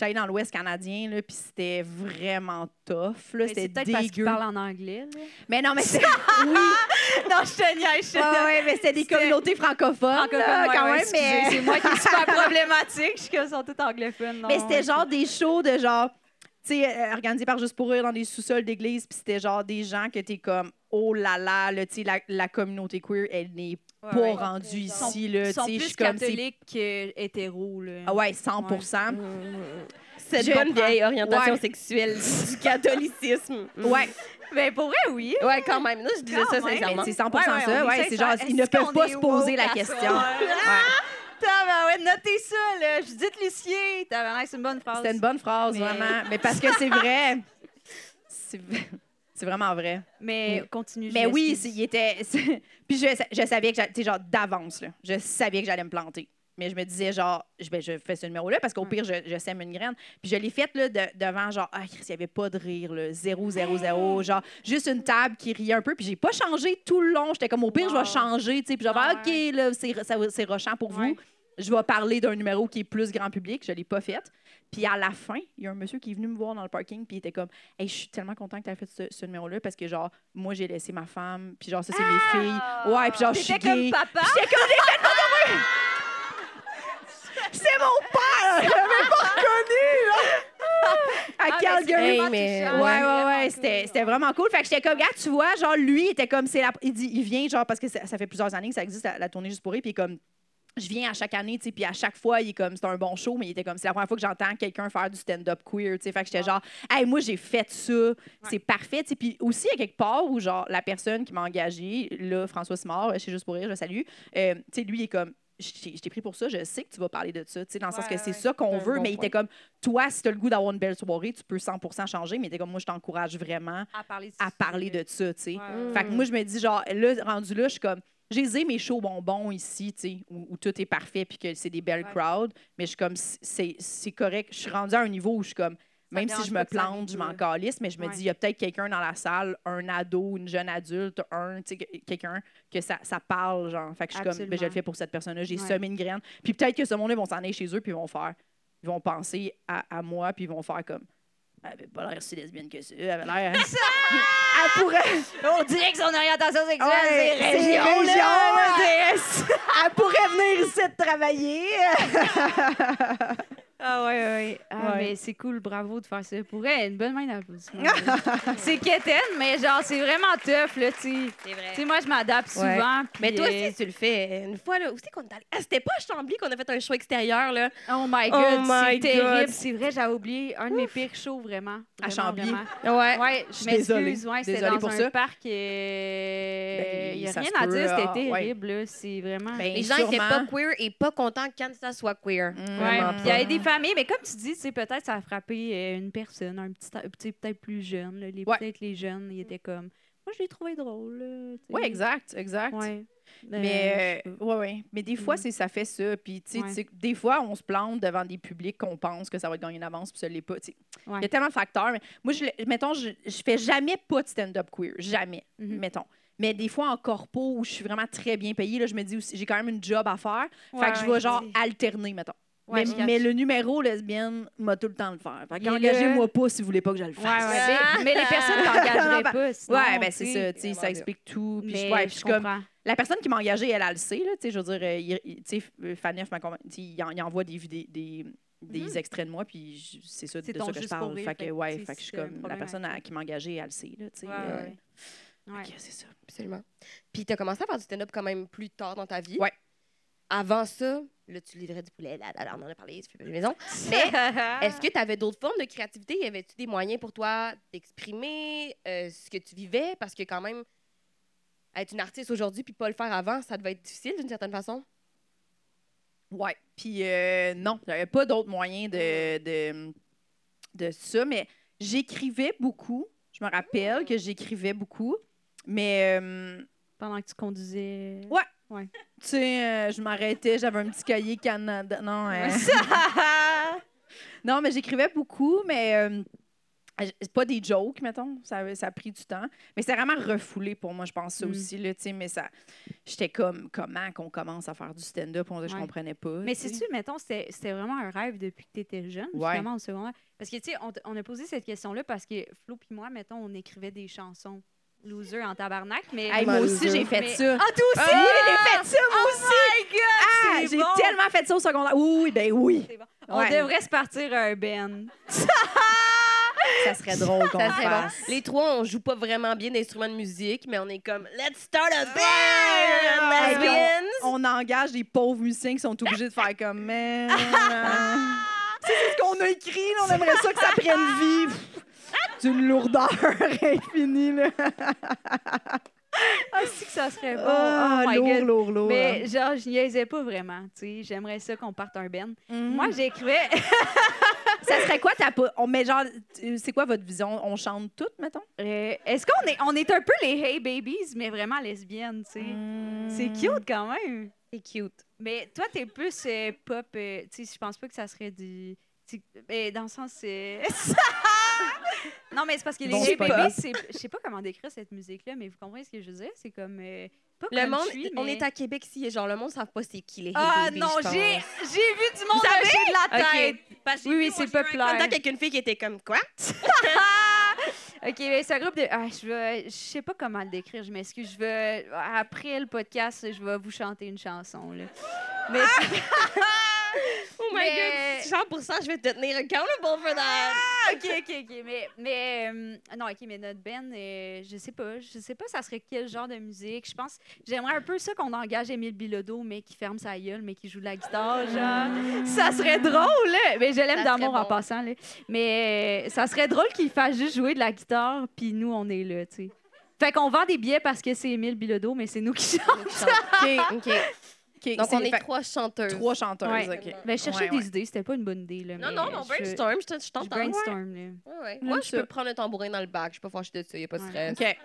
allée dans l'Ouest canadien, là, puis c'était vraiment tough. Là, c'était peut-être parce en anglais. là. Mais non, mais c'est. oui, non, je te niaise. je te ouais, mais c'était des communautés francophones, Francophone, là, ouais, quand ouais, même. mais... C'est moi qui est super problématique. Je suis comme, sont tous anglophones. non, Mais c'était genre des shows de genre, tu sais, euh, organisés par Juste pour rire dans des sous-sols d'église, puis c'était genre des gens que t'es comme, oh là là, là, tu sais, la, la communauté queer, elle n'est Ouais, pas ouais. rendue sont- ici, là, tu sont sais, je plus suis comme, catholiques que hétéros. Là. Ah ouais, 100 Cette Je bonne vieille orientation Ouais. sexuelle du catholicisme. Ouais, Mais pour vrai, oui. Ouais, quand même. Là, je disais Quand ça même. sincèrement. c'est 100 Ouais, ouais, ça, ouais, c'est genre, ils ne peuvent pas se poser la question. Ouais. Notez ça, là. Judith Lucier. C'est une bonne phrase. C'était une bonne phrase, Mais- vraiment. Mais parce que c'est vrai. C'est c'est vraiment vrai. Mais continue. je Mais oui, c'est- il était. c'est- Puis je, je savais que, sais, genre, d'avance, là, je savais que j'allais me planter. Mais je me disais, genre, je, ben, je fais ce numéro-là parce qu'au pire, je, je sème une graine. Puis je l'ai faite, là, de- devant, genre, ah, Chris, il n'y avait pas de rire, là, zéro, zéro, zéro. Genre, juste une table qui riait un peu. Puis j'ai pas changé tout le long. J'étais comme, au pire, je vais changer, tu sais. Puis genre, Ah Ah, OK, là, c'est rochant pour Ouais. vous. Je vais parler d'un numéro qui est plus grand public. Je l'ai pas fait. Puis à la fin, il y a un monsieur qui est venu me voir dans le parking, puis il était comme, hey, je suis tellement content que tu aies fait ce, ce numéro-là parce que, genre, moi, j'ai laissé ma femme, puis genre, ça, c'est mes filles. Ouais, puis genre, je suis T'étais comme gay. papa? J'étais comme, j'ai numéro! C'est mon père! Je l'avais pas reconnu, là! À Ah, Calgary. Hey, vraiment mais-. Ouais, ouais, ouais, cool. c'était c'était vraiment cool. Fait que j'étais comme, gars, tu vois, genre, lui, il était comme, c'est la. Il dit, il vient, genre, parce que ça, ça fait plusieurs années que ça existe, la, la tournée juste pour rire, puis il est comme, je viens à chaque année, tu sais, puis à chaque fois, il est comme, c'est un bon show, mais il était comme, c'est la première fois que j'entends quelqu'un faire du stand-up queer, tu sais. Fait que j'étais genre, hey, moi, j'ai fait ça, c'est parfait, tu sais. Puis aussi, à quelque part où, genre, la personne qui m'a engagée, là, François Simard, chez Juste pour rire, je le salue, euh, tu sais, lui, il est comme, je t'ai pris pour ça, je sais que tu vas parler de ça, tu sais, dans le sens que c'est ouais. ça qu'on veut, bon mais il était comme, toi, si tu as le goût d'avoir une belle soirée, tu peux 100% changer, mais il était comme, moi, je t'encourage vraiment À parler, à parler de ça, tu sais. Ouais. Fait que moi, je me dis, genre, là, rendu là, je suis comme, j'ai mes shows bonbons ici, tu sais, où, où tout est parfait puis que c'est des belles crowds, mais je suis comme, c'est c'est correct. Je suis rendue à un niveau où je suis comme, même si je me plante, je m'en calisse, mais je me Ouais. dis, il y a peut-être quelqu'un dans la salle, un ado, une jeune adulte, un, tu sais, que- quelqu'un que ça, ça parle, genre. Fait que je suis comme, ben, je le fais pour cette personne-là, j'ai Ouais. semé une graine. Puis peut-être que ce monde-là, ils vont s'en aller chez eux puis ils vont faire, ils vont penser à, à moi puis ils vont faire comme, elle avait pas l'air si lesbienne que ça, elle avait l'air. elle pourrait. On dirait que son orientation sexuelle, Ouais, c'est région, région, là. Elle pourrait venir ici travailler. Ah ouais, ouais. Ah, Ouais. mais c'est cool, bravo de faire ça. Pour elle, une bonne main d'applaudissement. c'est quétaine, mais genre, c'est vraiment tough, là, tu sais. C'est vrai. Tu sais, moi, je m'adapte Ouais. souvent. Mais toi euh, aussi, tu le fais. Une fois, là, où c'est qu'on est allé? Ah, c'était pas à Chambly qu'on a fait un show extérieur, là. Oh my Oh god, my c'est terrible. God. C'est vrai, j'avais oublié un de mes pires shows, vraiment. À Vraiment, Chambly? vraiment. Ouais. Ouais, Je m'excuse. Ouais, c'était dans pour un ça. parc. euh, Ben, Il n'y a ça rien à dire, ah, c'était ouais. terrible. là. C'est vraiment. Ben, Les gens étaient pas queer et pas contents quand ça soit queer. Mm. Ouais, puis il y avait pas. des mais comme tu dis, tu sais, peut-être ça a frappé euh, une personne, un petit, peut-être plus jeune. là. Les, Ouais. Peut-être les jeunes, ils étaient comme, moi je l'ai trouvé drôle. Oui, exact, exact. Ouais. Euh, Mais, sais euh, ouais, ouais. Mais des fois, c'est ça fait ça. Puis, tu sais, des fois, on se plante devant des publics qu'on pense que ça va être gagné d'avance, puis ça l'est pas. Il y a tellement de facteurs. Mais moi, je, mettons, je, je fais jamais pas de stand-up queer. Jamais, Mhm. mettons. Mais des fois, en corpo, où je suis vraiment très bien payée, là, je me dis aussi, j'ai quand même une job à faire. Fait que je vais, genre, alterner, mettons. Ouais, mais, mais le numéro lesbienne m'a tout le temps le faire. Fait qu'engagez-moi pas si vous voulez pas que je le Ouais, fasse. ouais, mais, mais les personnes t'engageraient pas. Sinon, Ouais, ben c'est ça, tu sais, ça explique tout. Puis je, Mais ouais, je je suis comme, la personne qui m'a engagée, elle, elle le sait, là, tu sais, je veux dire, euh, tu sais, Faneuf m'a il, il envoie des, vidé- des, des Mhm. extraits de moi, puis c'est ça, de ça que je parle. rire, Fait que, ouais, fait que je suis comme, la personne qui m'a engagée, elle le sait, là, tu sais. Ouais, euh, ouais. Ouais. c'est ça. Absolument. Puis t'as commencé à faire du stand-up quand même plus tard dans ta vie? Ouais. Avant ça, là, tu livrais du poulet, là, là, là, on en a parlé, tu fais pas de maison. Mais est-ce que tu avais d'autres formes de créativité? Y avait-tu des moyens pour toi d'exprimer euh, ce que tu vivais? Parce que quand même, être une artiste aujourd'hui puis pas le faire avant, ça devait être difficile d'une certaine façon. Ouais. Puis euh, non, j'avais pas d'autres moyens de, de, de ça, mais j'écrivais beaucoup. Je me rappelle que j'écrivais beaucoup, mais euh, Pendant que tu conduisais. Ouais. Tu sais, euh, je m'arrêtais, j'avais un petit cahier Canada. Non, euh, non mais j'écrivais beaucoup, mais euh, C'est pas des jokes, mettons. Ça, ça a pris du temps. Mais c'est vraiment refoulé pour moi, je pense, ça Mm. aussi. Là, tu mais ça. J'étais comme, comment qu'on commence à faire du stand-up? On que Je Ouais. comprenais pas. Mais tu sais. sais-tu, mettons, c'était vraiment un rêve depuis que tu étais jeune, Ouais. justement, au secondaire? Parce que, tu sais, on, on a posé cette question-là parce que Flo puis moi, mettons, on écrivait des chansons loser en tabarnak, mais... Hey, moi aussi, j'ai fait Mais- ça. Ah, toi aussi? oui, j'ai fait ça, moi Oh aussi! my God, Ah, j'ai bon! tellement fait ça au secondaire. Oui, oui, ben oui. Bon. On Ouais. devrait se partir un Ben. Ça serait drôle qu'on serait bon. fasse. Les trois, on joue pas vraiment bien d'instruments de musique, mais on est comme Let's start a band! On engage des pauvres musiciens qui sont obligés de faire comme man. c'est ce qu'on a écrit, là, on aimerait ça que ça prenne vie. Pff, C'est une lourdeur infinie. Là. Ah, si que ça serait bon. Ah, oh my lourd, God. lourd, lourd. Mais genre, je niaisais pas vraiment, tu sais. J'aimerais ça qu'on parte un Ben. Mhm. Moi, j'écrivais... ça serait quoi ta on met genre c'est quoi votre vision? On chante toutes mettons? Euh, Est-ce qu'on est, on est un peu les Hey Babies, mais vraiment lesbiennes, tu sais? Mm. C'est cute quand même. C'est cute. Mais toi, t'es plus euh, pop. euh, tu sais, je pense pas que ça serait du. Mais dans le sens. euh, non, mais c'est parce que les Bon, Hey c'est c'est. Je sais pas comment décrire cette musique-là, mais vous comprenez ce que je veux dire? C'est comme. euh, pas Le monde, country, on mais- est à Québec ici, genre le monde ne savent pas c'est qui les Hey Ah Babies, non, je pense. j'ai j'ai vu du monde lâcher de la tête. Ok. Parce que Oui, oui, vu, c'est moi, j'ai eu un populaire. une fille qui était comme quoi? OK, mais c'est un groupe de. Ah, je vais. Je sais pas comment le décrire, je m'excuse. Je vais. Après le podcast, je vais vous chanter une chanson, là. Mais. Oh my Mais- god, 100% je vais te tenir accountable for that. OK, OK, OK. Mais, mais euh, non, OK, mais notre Ben, euh, je sais pas. Je sais pas, ça serait quel genre de musique. Je pense, j'aimerais un peu ça qu'on engage Émile Bilodeau, mais qui ferme sa gueule, mais qui joue de la guitare, genre. Ça serait drôle, là. Mais je l'aime d'amour serait en bon. passant, là. Mais euh, ça serait drôle qu'il fasse juste jouer de la guitare, puis nous, on est là, tu sais. Fait qu'on vend des billets parce que c'est Émile Bilodeau, mais c'est nous qui chantons. OK. OK. OK, Donc on est fait- trois chanteuses. trois chanteuses, Ouais. OK. Ben, je cherchais Ouais, des ouais. idées, c'était pas une bonne idée, là. Non, mais non, je- brainstorm, je je Je t'entends. brainstorm, là. Ouais, ouais. J'aime Moi, je peux prendre un tambourin dans le bac. Je suis pas fâchée de ça, il a pas de stress. OK.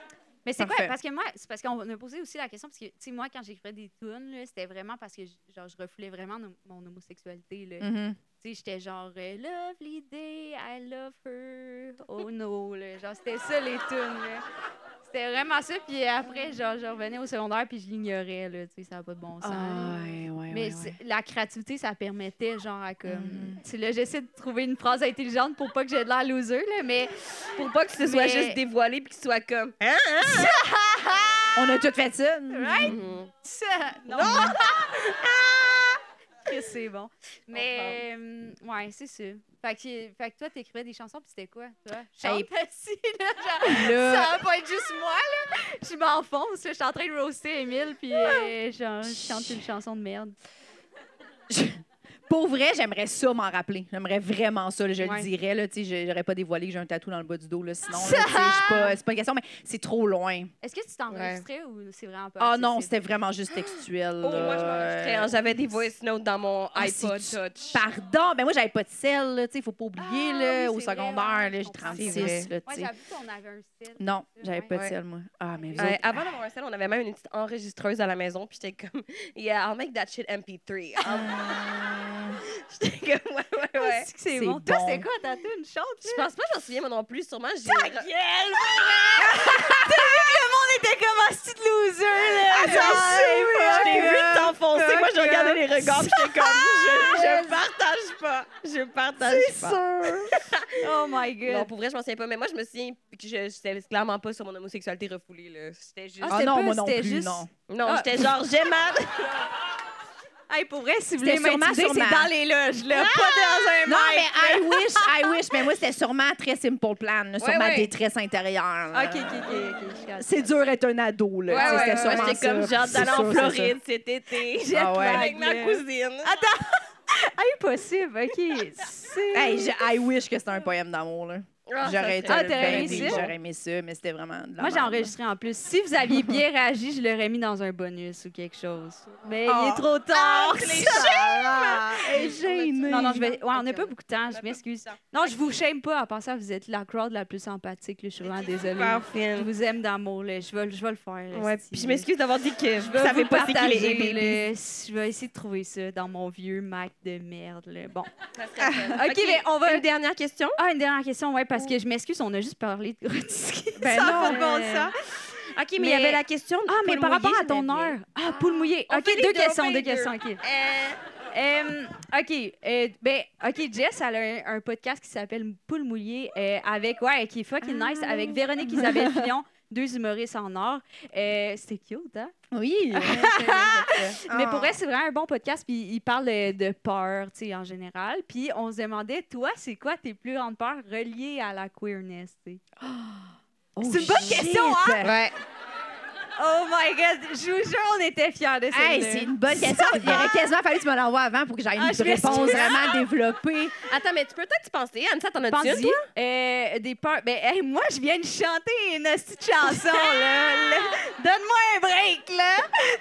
Mais c'est quoi? Parce que moi, c'est parce qu'on a posé aussi la question, parce que, tu sais, moi, quand j'écrivais des tunes, là, c'était vraiment parce que, genre, je refoulais vraiment no- mon homosexualité, là. Mhm. Tu sais, j'étais genre, euh, Lovely day, I love her, oh no, là. Genre, c'était ça, les tunes, là. C'était vraiment ça, puis après, genre, je revenais au secondaire, puis je l'ignorais, là, tu sais, ça n'a pas de bon sens. Ah, ouais, ouais, Mais ouais, la créativité, ça permettait, genre, à comme... Tu sais, là, j'essaie de trouver une phrase intelligente pour pas que j'ai de l'air loser, là, mais... Pour pas que ce soit Mais- juste dévoilé puis que ce soit comme. Hein? On a tout fait ça. Right? Mhm. Ça, non. Que c'est bon. Mais, euh, ouais, c'est ça. Fait que, fait que toi, t'écrivais des chansons, puis c'était quoi, toi? Chante assis, là, genre, ça va pas être juste moi, là. Je m'enfonce, je suis en train de roaster Emile, puis euh, genre, je chante une chanson de merde. Pour vrai, j'aimerais ça m'en rappeler. J'aimerais vraiment ça. là, je Ouais. le dirais. Là, tu sais, je- j'aurais pas dévoilé que j'ai un tatou dans le bas du dos. Là, sinon, là, tu sais, je suis pas- c'est pas une question, mais c'est trop loin. Est-ce que tu t'enregistrais ou c'est vraiment pas Ah non, accessible? c'était vraiment juste textuel. Oh, moi, je là. m'enregistrais. hein. J'avais des voice notes dans mon Ah, iPod c'est- Touch. Pardon, mais moi, j'avais pas de sel. là, Tu sais, faut pas oublier. Ah, là, oui, au c'est vrai, secondaire, ouais, là, je j'ai comprends. 36. C'est vrai. Là, Ouais, tu sais. j'avoue qu'on avait un style. non, j'avais pas de Ouais. sel, moi. Ah, mais vous Ouais, autres- avant d'avoir un sel, on avait même une petite enregistreuse à la maison, puis j'étais comme, yeah, I'll make that shit MP3. Ah. J'étais comme, ouais, ouais, ouais. C'est que c'est C'est bon. Toi, c'est quoi ta tune? Chante, Je pense pas, je m'en souviens moi non plus, sûrement. J'ai... On était comme un petit loser, là? Ah, Je t'ai vu t'enfoncer. Moi, je regardais les regards, j'étais comme, je, je partage pas. Je partage pas. Oh my god. Non, pour vrai, je m'en souviens pas. Mais moi, je me souviens que je j'étais clairement pas sur mon homosexualité refoulée. Là. C'était juste. Ah, Ah non, moi non c'était plus, juste- non. non, Ah. j'étais genre, j'aime mal. Hey, pour vrai, si vous voulez m'intimider, c'est dans les loges, là, pas dans un Non, mic. mais I wish, I wish. Mais moi, c'était sûrement très simple plan, là, sur Ouais, ma ouais. détresse intérieure. là. OK, OK, OK. C'est dur être un ado, là. Ouais, c'était ouais, sûrement J'étais comme, C'est d'aller en. Floride cet été. Ah ouais. Avec ma cousine. Impossible, OK. C'est... Hey, je- I wish que c'était un poème d'amour, là. Ah, ça J'aurais été Ah, t'aurais aimé oui, ça? J'aurais aimé ça, mais c'était vraiment de la Moi, j'ai merde. enregistré en plus. Si vous aviez bien réagi, je l'aurais mis dans un bonus ou quelque chose. Mais il Oh. est trop tard. Ah, gênée. non, non, je vais... Ouais, on n'a pas beaucoup de temps, je m'excuse. Non, je vous shame pas. En passant, vous êtes la crowd la plus sympathique. là. Je suis vraiment désolée. Parfait. Je vous aime d'amour. là. Je vais, je vais le faire. Ouais, puis je m'excuse d'avoir dit que je vais savais pas c'est qui les. Je vais essayer de trouver ça dans mon vieux Mac de merde. là. Bon. OK, mais on va... Une dernière question. Ah, une dernière question, ouais, parce que je m'excuse, on a juste parlé de Grotsky. Ben ça non. pas de bon sens. OK, mais il y avait la question de Ah, mais par rapport à ton heure. Ah, poule mouillée. OK, deux deux, on questions, deux. questions. OK. Euh, Euh, OK. euh, ben, OK, Jess, elle a un, un podcast qui s'appelle Poule mouillée euh, avec, ouais, qui est fucking nice, avec Véronique Isabelle Fillon, deux humoristes en or. Euh, C'était cute, hein? Oui. Mais Ah. pour vrai, c'est vraiment un bon podcast. Puis il parle de peur, tu sais, en général. Puis on se demandait, toi, c'est quoi tes plus grandes peurs reliées à la queerness, tu sais? Oh, c'est une bonne shit. question, hein? Ouais. Oh my God! Je vous jure, on était fiers de ça. Hey, c'est une bonne question. Il aurait quasiment fallu que tu me l'envoies avant pour que j'aie une Ah, je réponse vraiment développée. Attends, mais tu peux peut-être y penser. Anne, t'en as-tu une, toi? Euh, des peurs. Ben, hey, moi, je viens de chanter une petite chanson, là. là. Donne-moi un break, là.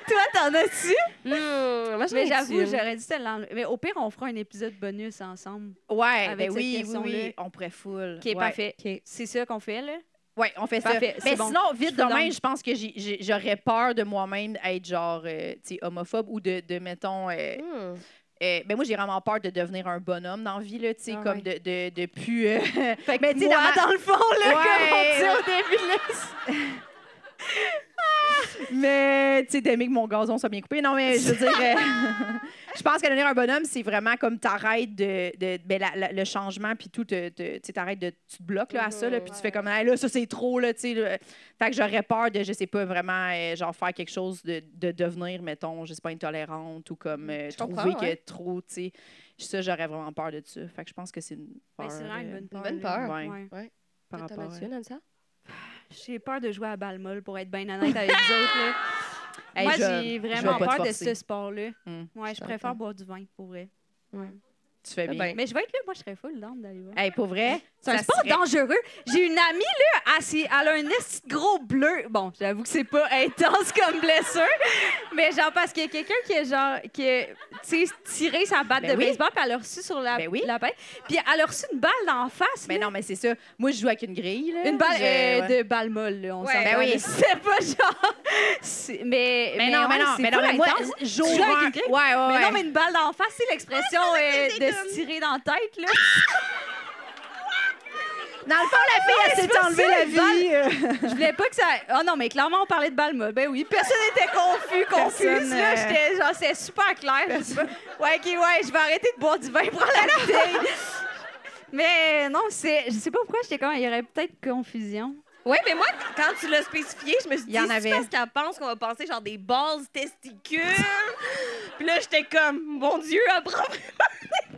Toi, t'en as-tu? Hmm, moi, j'en Mais ai j'avoue, une? j'aurais dû te l'enlever. Mais au pire, on fera un épisode bonus ensemble. Ouais, Avec ben cette oui, oui, question-là. oui, on pourrait full. OK, ouais. parfait. C'est ça qu'on fait, là? Oui, on fait ça. Mais bon. sinon, vite de même, je pense que j'aurais peur de moi-même être genre, euh, tu sais, homophobe ou de, de mettons. euh, Hmm. euh, ben moi, j'ai vraiment peur de devenir un bonhomme dans la vie, là, tu sais, Ah comme ouais. de, de, de plus. euh, Mais tu sais, dans le fond, là, Ouais, comme on dit au début, là. Mais, tu sais, d'aimer que mon gazon soit bien coupé. Non, mais je veux dire, euh, je pense que devenir un bonhomme, c'est vraiment comme t'arrêtes de, de ben, la- la- le changement, puis tout, te, te- tu sais, t'arrêtes de, tu te bloques là, à ça, là, puis tu fais comme, Hey, là, ça, c'est trop, là, tu sais. Fait que j'aurais peur de, je sais pas, vraiment, euh, genre, faire quelque chose de, de devenir, mettons, je sais pas, intolérante ou comme euh, Je comprends, trouver que ouais. trop, tu sais. Ça, j'aurais vraiment peur de ça. Fait que je pense que c'est une peur. Ben, c'est vraiment une euh, bonne peur. bonne peur. Ouais. Ouais. par rapport à- Anne-ça? J'ai peur de jouer à balle molle, pour être bien honnête avec vous autres, là. Hey, Moi, j'ai vraiment peur de ce sport-là. Hmm. Ouais, je préfère boire du vin, pour vrai. Tu fais Ah bien. ben. Mais je vais être là, moi, je serais full d'aller voir. Hey, pour vrai, C'est un sport serait- dangereux. J'ai une amie, là, elle, elle a un esti gros bleu. Bon, j'avoue que c'est pas intense comme blessure, mais genre, parce qu'il y a quelqu'un qui a, genre, qui a, tiré sa batte Ben de oui. baseball, puis elle a reçu sur la, Ben oui. la tête. Puis elle a reçu une balle d'en face, Mais là. non, mais c'est ça. Moi, je joue avec une grille. Là. Une balle Je- euh, ouais. de balle molle, là, on Ouais, ben oui. C'est pas genre... c'est- Mais, Mais, non, mais non, c'est mais non, mais moi, avec un- une grille? Ouais, ouais, Mais non, mais une balle d'en face, c'est l'expression euh, de se tirer dans la tête, là. Dans le fond, la fille, elle s'est enlevée la balle. vie. euh. Je voulais pas que ça. Oh non, mais clairement, on parlait de Balma. Ben oui, personne n'était confus, confuse. Là, euh, j'étais genre, c'est super clair. Je sais pas. Ouais, ok, ouais, je vais arrêter de boire du vin pour la bouteille. Mais non, c'est. Je sais pas pourquoi j'étais comme. Il y aurait peut-être confusion. Oui, mais moi, quand tu l'as spécifié, je me suis Il dit, y en c'est avait. parce qu'elle pense qu'on va penser genre des balles testicules. Puis là, j'étais comme, mon Dieu, elle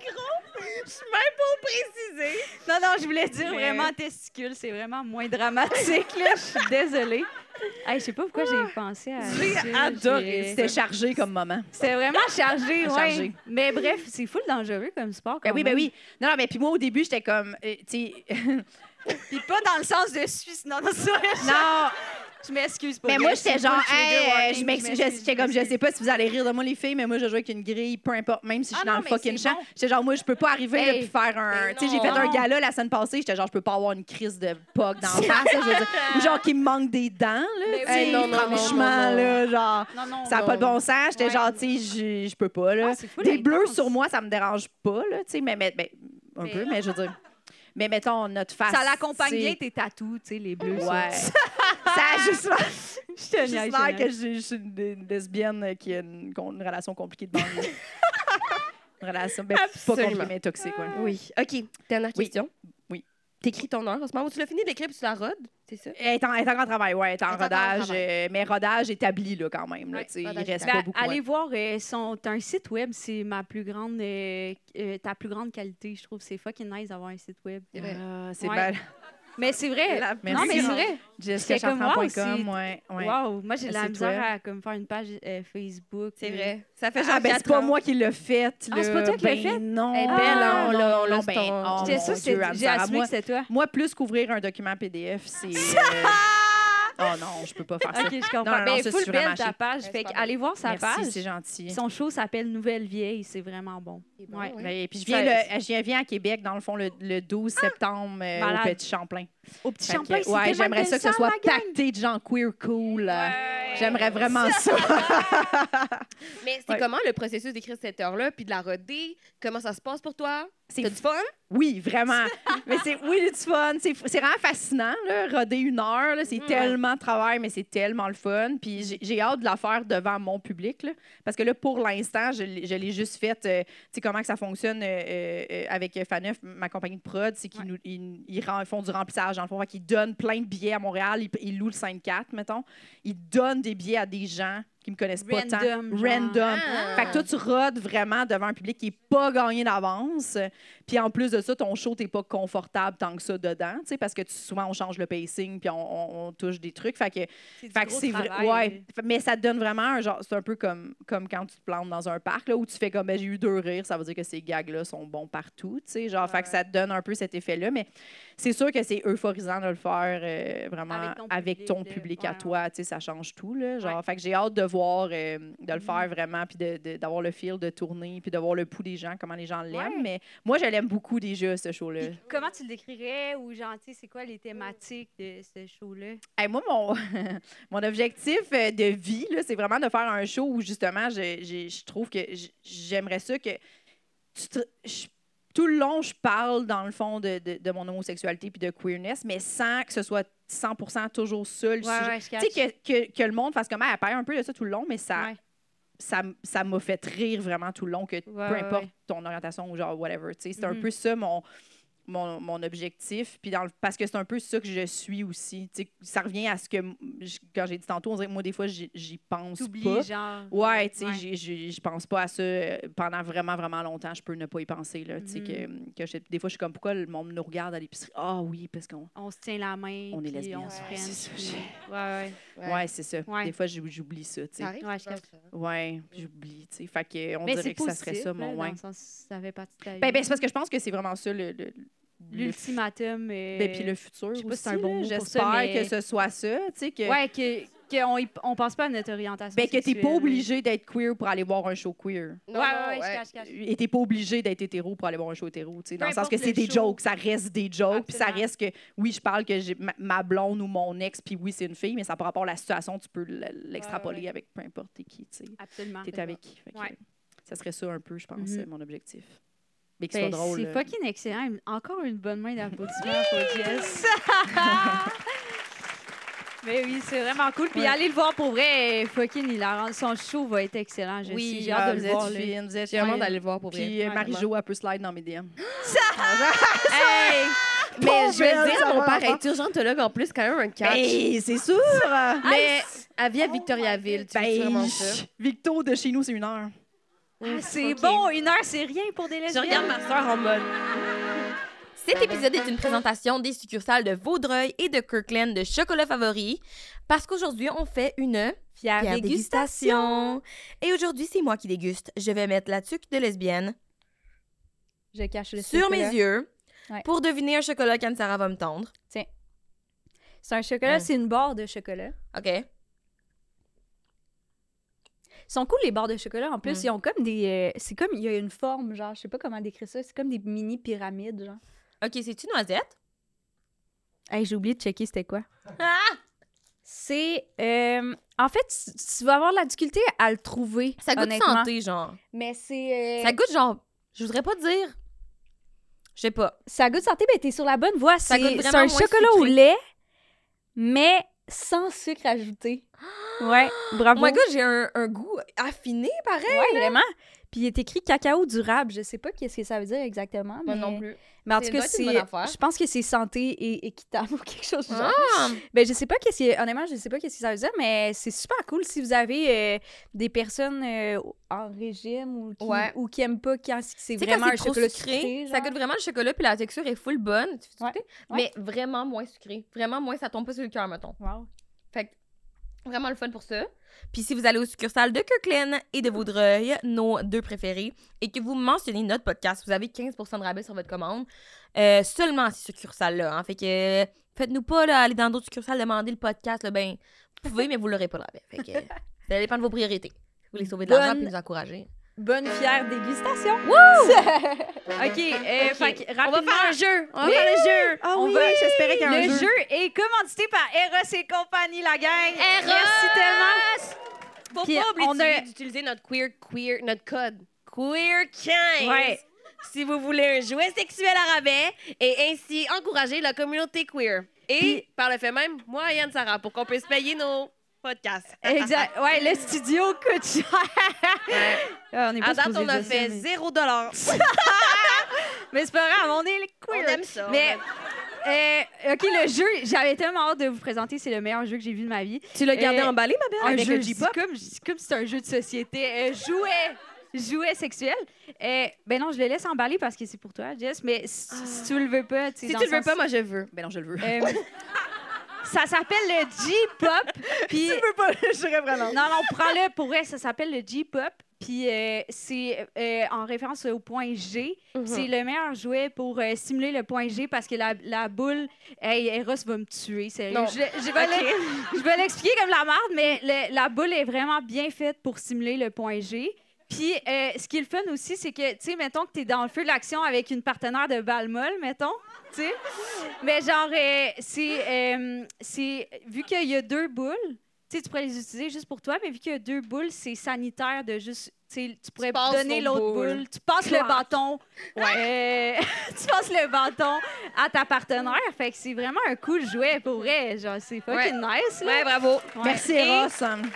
gros. Je suis même pas préciser. Non, non, je voulais dire Mais- vraiment testicule. C'est vraiment moins dramatique, là. Je suis désolée. Hey, je sais pas pourquoi j'ai pensé à. J'ai adoré C'était chargé comme moment. C'était vraiment chargé. Chargé. Mais bref, c'est full dangereux comme sport. Ben quand oui, ben même. oui. Non, non, mais puis moi, au début, j'étais comme, euh, tu sais... Puis pas dans le sens de Suisse. Non, non, ça. non, Je m'excuse pour mais moi, j'étais pas genre, le hey, euh, je m'excuse. J'étais comme, je sais pas si vous allez rire de moi, les filles, mais moi, je joue avec une grille, peu importe, même si je suis Ah dans le fucking champ. J'étais genre, moi, je peux pas arriver là puis faire un. Tu sais, j'ai fait non. un gala la semaine passée, j'étais genre, je peux pas avoir une crise de POC dans la face. Ou genre, qui me manque des dents, là. Non, franchement, non, non. là, genre. Non, non, Ça n'a pas de bon sens. J'étais genre, tu sais, je- peux pas, là. Ah, Des bleus sur moi, ça me dérange pas, là, tu sais, mais, un peu, mais je veux dire. Mais mettons, notre face. Ça l'accompagne bien tes tatous, tu sais, les bleus. Ouais. ça a juste l'air Je te juste l'air que je je suis une, lesbienne qui a une, relation compliquée de banlieue. une relation, ben, pas compliquée, mais toxique, ouais. Oui. OK. Dernière question. Oui. T'écris ton heure en ce moment. Tu l'as fini d'écrire puis tu la rodes, c'est ça? Elle est en, elle est en grand travail, ouais, elle est en Elle est en rodage, euh, mais rodage établi, là, quand même, là, Ouais, tu sais, il reste pas Ben, beaucoup. allez ouais. voir euh, son t'as un site web, c'est ma plus grande euh, euh, ta plus grande qualité, je trouve c'est fucking nice d'avoir un site web. C'est. Ah, c'est Ouais. Mais c'est vrai. La- non mais c'est vrai. C'est- ouais, ouais. Wow, moi j'ai de la misère web. à comme faire une page euh, Facebook. C'est euh. vrai. Ça fait genre Ah, ben, c'est pas moi qui l'ai fait, Ah, c'est pas toi qui l'as Ben fait? Non. Est belle, Ah, on non, l'a- non, non, ben, oh, J'étais sûre que j'ai assumé que c'était toi. Moi, plus qu'ouvrir un document PDF, c'est. Oh non, je peux pas faire ça. Ok, je comprends. Non, non, ben, ça, full c'est belle ta page. Fait c'est allez voir sa page. c'est gentil. Son show s'appelle Nouvelle Vieille, c'est vraiment bon. C'est bon, Ouais. ouais. Ben, puis je viens, le- je viens- à Québec, dans le fond, le, le 12 septembre euh, au Petit Champlain. Au petit Fait que, Champlain, c'est ouais, j'aimerais ça que ce soit pacté de gens queer cool. euh, J'aimerais vraiment ça. Mais c'est Ouais. comment le processus d'écrire cette heure-là puis de la roder? Comment ça se passe pour toi? C'est du fun? Oui, vraiment. mais c'est oui, du fun. C'est vraiment fascinant, là, roder une heure. C'est Ouais. tellement de travail, mais c'est tellement le fun. Puis j'ai- hâte de la faire devant mon public. là. parce que là, pour l'instant, je l'ai je l'ai juste faite. euh, tu sais, comment que ça fonctionne euh, euh, euh, avec Faneuf, ma compagnie de prod, c'est qu'ils nous- ils, ils font du remplissage, dans le fond. Qu'ils donnent plein de billets à Montréal. Ils, ils louent le 5-4, mettons. Ils donnent des billets à des gens qui me connaissent pas tant. Random, genre. Random. Ah. Fait que toi, tu rodes vraiment devant un public qui n'est pas gagné d'avance. Puis en plus de ça, ton show, t'es pas confortable tant que ça dedans, tu sais, parce que tu- souvent, on change le pacing puis on, on- on touche des trucs. Fait que, C'est du fait que gros c'est vrai. Ouais. Mais ça te donne vraiment un genre. C'est un peu comme, comme quand tu te plantes dans un parc, là, où tu fais comme, ben, j'ai eu deux rires, ça veut dire que ces gags-là sont bons partout, tu sais. Genre, fait que ça te donne un peu cet effet-là. Mais c'est sûr que c'est euphorisant de le faire euh, vraiment Avec ton avec public, ton à ouais. toi, tu sais, ça change tout, là. Genre, Ouais. fait que j'ai hâte de voir, euh, de le Mhm. faire vraiment, puis de- de- d'avoir le feel de tourner, puis de voir le pouls des gens, comment les gens l'aiment. Mais moi, je l'aime beaucoup déjà, ce show-là. Comment tu le décrirais ou genre, c'est quoi les thématiques de ce show-là? Hey, moi, mon, mon objectif euh, de vie, c'est vraiment de faire un show où, justement, je, je- je trouve que j'aimerais ça que tu te- je- tout le long, je parle, dans le fond, de, de- de mon homosexualité puis de queerness, mais sans que ce soit 100 toujours ça, le sujet. je Tu sais, que, que, que le monde fasse comme, elle parle un peu de ça tout le long, mais ça... Ouais. Ça, m'a fait rire vraiment tout le long, que Ouais, peu importe ouais. ton orientation ou genre whatever. tu sais. C'est un Mhm. peu ça mon, mon, mon objectif. Puis dans le- parce que c'est un peu ça que je suis aussi. Tu sais, ça revient à ce que, je- quand j'ai dit tantôt, on dirait que moi, des fois, j'y j'y pense T'oublies, pas. genre. Ouais, tu sais, je pense pas à ça euh, pendant vraiment, vraiment longtemps. Je peux ne pas y penser, là. Tu sais, Mhm. que, que je- des fois, je suis comme, pourquoi le monde nous regarde à l'épicerie? Ah oui, parce qu'on... On se tient la main. On est lesbiennes. On se Ouais, freine, c'est ça, Ouais, ouais. Ouais, c'est ça. Ouais. Des fois, j'ou- j'oublie ça, tu sais. Ça arrive? Ouais, je j'oublie, tu sais. Fait que on Mais dirait que ça serait ça, mon dans ouais. le sens, ça fait partie de ta vie. Ben, ben, c'est parce que je pense que c'est vraiment ça, le... le- le L'ultimatum. euh, Ben, puis le futur je sais pas si c'est un bon mot pour ça, J'espère mais- que ce soit ça, tu sais, que, Ouais, que, que on, y- on pense pas à notre orientation. ben, que t'es sexuelle. pas obligé d'être queer pour aller voir un show queer. Ouais, Non, ouais, non, ouais, je ouais. cache, je cache. Et t'es pas obligé d'être hétéro pour aller voir un show hétéro, tu sais, dans le sens que c'est des show. jokes, ça reste des jokes, puis ça reste que, oui, je parle que j'ai ma, blonde ou mon ex, puis oui, c'est une fille, mais ça par rapport à la situation, tu peux l'extrapoler Ouais, ouais. avec peu importe t'es qui, tu sais. Absolument. T'es avec qui. Ouais. Ça serait ça un peu, je pense, euh, mon objectif. Mais Ben, soit drôle. c'est fucking excellent. Encore une bonne main d'applaudissements pour Jess. Mais oui, c'est vraiment cool. Puis Ouais. allez le voir pour vrai, fucking hilarant. Son show va être excellent, je Oui. J'ai ah, hâte de le voir. vous êtes vraiment d'aller le voir pour vrai. Puis euh, Marie-Jo, elle peut slide dans mes DM. Hey! Mais je vais le dire ça à mon père, être urgentologue en plus, quand même un catch. Hey, c'est sûr! Mais elle vit à Victoriaville, tu Ben, vraiment ça? Victo de chez nous, c'est une heure. Ah, c'est Ok. bon, une heure, c'est rien pour des Je lesbiennes. regarde ma soeur en mode. Cet épisode est une présentation des succursales de Vaudreuil et de Kirkland de chocolat favori parce qu'aujourd'hui, on fait une Fière fière dégustation. dégustation. Et aujourd'hui, c'est moi qui déguste. Je vais mettre la tuque de lesbienne Je cache le sur chocolat. mes yeux Ouais. pour deviner un chocolat qu'Anne-Sara va me tendre. C'est un chocolat, Ouais. c'est une barre de chocolat. OK? Sont cool, les barres de chocolat. En plus, Mm. ils ont comme des. euh, c'est comme. Il y a une forme, genre, je sais pas comment décrire ça. C'est comme des mini pyramides, genre. OK, c'est-tu noisette? Hey, j'ai oublié de checker c'était quoi. Ah! C'est. euh, en fait, tu, tu vas avoir de la difficulté à le trouver. Ça goûte honnêtement. santé, genre. Mais c'est. euh, Ça goûte genre... Je voudrais pas dire... Je sais pas. ça goûte santé, mais t'es sur la bonne voie. Ça C'est un chocolat au lait, mais sans sucre ajouté. Ouais, bravo. Oh my god, j'ai un, un goût affiné, pareil. Ouais, vraiment. Puis il est écrit cacao durable. Je sais pas qu'est-ce que ça veut dire exactement. Moi mais... non plus. Mais en tout cas, c'est. Je pense que c'est santé et équitable ou quelque chose du genre. Ah! Ben, je sais pas qu'est-ce que. Honnêtement, je sais pas qu'est-ce que ça veut dire, mais c'est super cool si vous avez euh, des personnes euh, en régime ou qui, Ouais. ou qui aiment pas quand c'est vraiment quand un chocolat sucré, sucré. ça genre. goûte vraiment le chocolat, puis la texture est full bonne. Tu ouais. Mais vraiment moins sucré. Vraiment moins, ça tombe pas sur le cœur, mettons. Wow. Fait que, vraiment le fun pour ça. Puis si vous allez aux succursales de Kirkland et de Vaudreuil, nos deux préférés, et que vous mentionnez notre podcast, vous avez 15% de rabais sur votre commande. euh, seulement ces succursales-là. hein. Fait que faites-nous pas là, aller dans d'autres succursales demander le podcast. Là, ben, vous pouvez, mais vous l'aurez pas là. Fait que ça dépend de vos priorités. Vous voulez sauver de l'argent et nous encourager. Bonne fière dégustation. OK. euh, fait que, On va rapidement, faire un jeu! On va faire un jeu! Ah On oui, va- j'espérais qu'il y a un le jeu. jeu est commandité par Eros et compagnie, la gang. Eros! Merci tellement. Faut Puis pas on oublier a- d'utiliser notre queer, queer, notre code. Queer 15! Ouais. si vous voulez un jouet sexuel à rabais et ainsi encourager la communauté queer. Et Puis- par le fait même, moi et Yann Sarah, pour qu'on puisse payer nos podcasts. Exact. Ouais, le studio coûte cher. Ouais. Ah, on est pas À date, on a fait mais- 0 dollars. Mais c'est pas grave, on est les On queer. aime ça. Mais, euh, OK, le jeu, j'avais tellement hâte de vous présenter. C'est le meilleur jeu que j'ai vu de ma vie. Tu l'as gardé Euh, emballé, ma belle? Un avec jeu, le c'est J-pop? comme, c'est comme c'était un jeu de société. Euh, jouet, jouet sexuel. Euh, ben non, je le laisse emballer parce que c'est pour toi, Jess. Mais si, si tu le veux pas, tu sais, Si tu le veux sens- pas, moi je veux. Ben non, je le veux. Euh, ça s'appelle le J-pop. Puis veux pas, je vraiment. non, non, prends-le pour vrai. Ça s'appelle le J-pop. Puis euh, c'est euh, en référence au point G. Mhm. C'est le meilleur jouet pour euh, stimuler le point G parce que la, la boule, hey, Eros va me tuer. sérieux. Non. Je, je vais l'expliquer comme la merde, mais le- la boule est vraiment bien faite pour stimuler le point G. Puis, euh, ce qui est le fun aussi, c'est que, tu sais, mettons que tu es dans le feu de l'action avec une partenaire de balle molle, mettons, tu sais. Mais genre, euh, c'est. euh, c'est vu qu'il y a deux boules, tu sais, tu pourrais les utiliser juste pour toi, mais vu qu'il y a deux boules, c'est sanitaire de juste. Tu pourrais donner l'autre boule. boule. Tu passes le bâton. Ouais. tu passes le bâton à ta partenaire. Fait que c'est vraiment un cool jouet pour vrai. Genre, c'est fucking nice, là. Ouais, bravo. Ouais. Merci, Eros.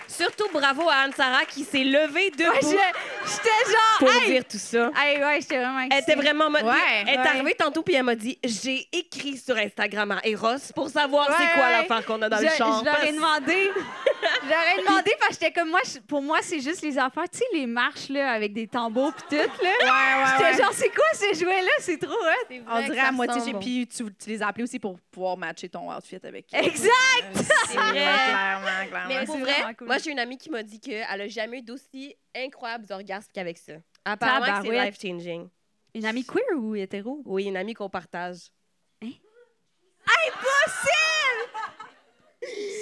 Surtout bravo à Anne-Sara qui s'est levée debout Ouais, je- j'étais genre. pour hey! dire tout ça. Hey, ouais, j'étais vraiment Elle excitée. était vraiment mode. Ouais, elle est ouais. arrivée tantôt puis elle m'a dit J'ai écrit sur Instagram à Eros pour savoir Ouais, c'est quoi ouais. l'affaire qu'on a dans je, le char. je leur ai Parce- demandé. je leur ai demandé parce que j'étais comme moi, pour moi, c'est juste les affaires, tu sais, les marches là, avec des tambours pis tout. Là. Ouais, ouais, J'étais ouais. genre, c'est quoi ces jouets-là? C'est trop hot. On dirait à moitié. ressemble. Puis tu, tu les as appelés aussi pour pouvoir matcher ton outfit avec. euh, Exact! C'est vrai. Clairement, clairement. Mais pour c'est vrai, cool. moi j'ai une amie qui m'a dit qu'elle a jamais eu d'aussi incroyables orgasmes qu'avec ça. Apparemment c'est Tabarouette. life changing. Une amie queer ou hétéro? Oui, une amie qu'on partage.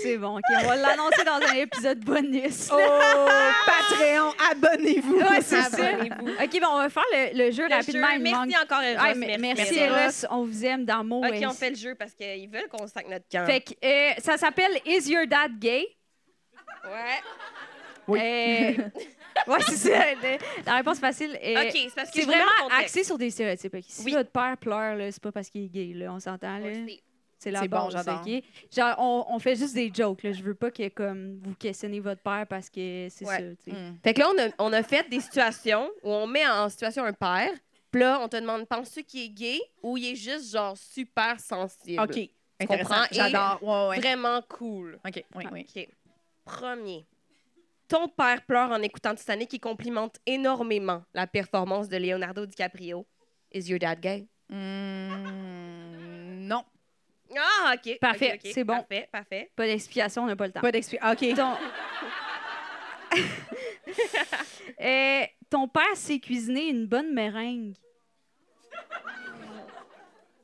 C'est bon, OK. On va l'annoncer dans un épisode bonus. Oh, Patreon, abonnez-vous. Ouais, c'est ça. Abonnez-vous. OK, bon, on va faire le, le jeu Le rapidement. jeu, Il merci manque- encore Eros. Ouais, mais- merci, Eros. On vous aime d'amour. Ok, et- on fait le jeu parce qu'ils veulent qu'on sac notre camp. Fait que euh, ça s'appelle Is Your Dad Gay? Ouais. Oui. Euh, ouais, c'est ça. le- La réponse facile. euh, Ok, c'est parce que c'est je vous mets en vraiment contexte. axé sur des stéréotypes. ok? Si Oui. votre père pleure, là, c'est pas parce qu'il est gay, là, on s'entend. On là. le sait. C'est la bon, j'adore. ok? Genre, on, on fait juste des jokes. Là. Je veux pas que comme vous questionnez votre père parce que c'est Ouais. ça. Mm. Fait que là, on a, on a fait des situations où on met en situation un père. Puis là, on te demande, penses-tu qu'il est gay ou il est juste genre super sensible? OK. Intéressant. J'adore. Ouais, ouais. Vraiment cool. OK, oui, oui. OK. Premier. Ton père pleure en écoutant Titanic et complimente énormément la performance de Leonardo DiCaprio. Is your dad gay? Mm. Ah, OK. Parfait, OK, OK. c'est bon. Parfait, parfait. Pas d'explication, on n'a pas le temps. Pas d'explication. OK. Ton... Euh, ton père sait cuisiner une bonne meringue.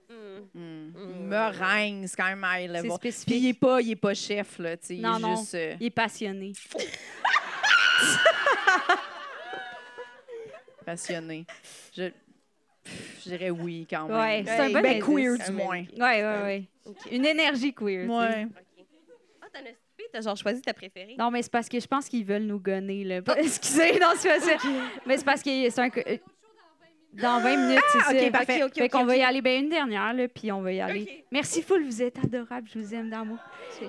Hmm. Mm. Meringue, c'est quand même high C'est level. spécifique. Puis il est pas, il est pas chef, là. tu sais, Il Non, est non. juste. euh, Il est passionné. passionné. Je. Dirais oui, quand même. Ouais, c'est un Hey, bon ben, queer, du moins. Ouais, ouais, ouais. OK. Une énergie queer. Ouais. Ah, t'en as? T'as genre choisi ta préférée? Non, mais c'est parce que je pense qu'ils veulent nous gonner. Là. Excusez, non, c'est pas ça. Mais c'est parce que c'est un. Euh, Dans 20 minutes, c'est Ah, ok, ça. parfait. OK, OK, Fait qu'on va y aller bien une dernière, là, puis on va y aller. Merci full, vous êtes adorables, je vous aime d'amour.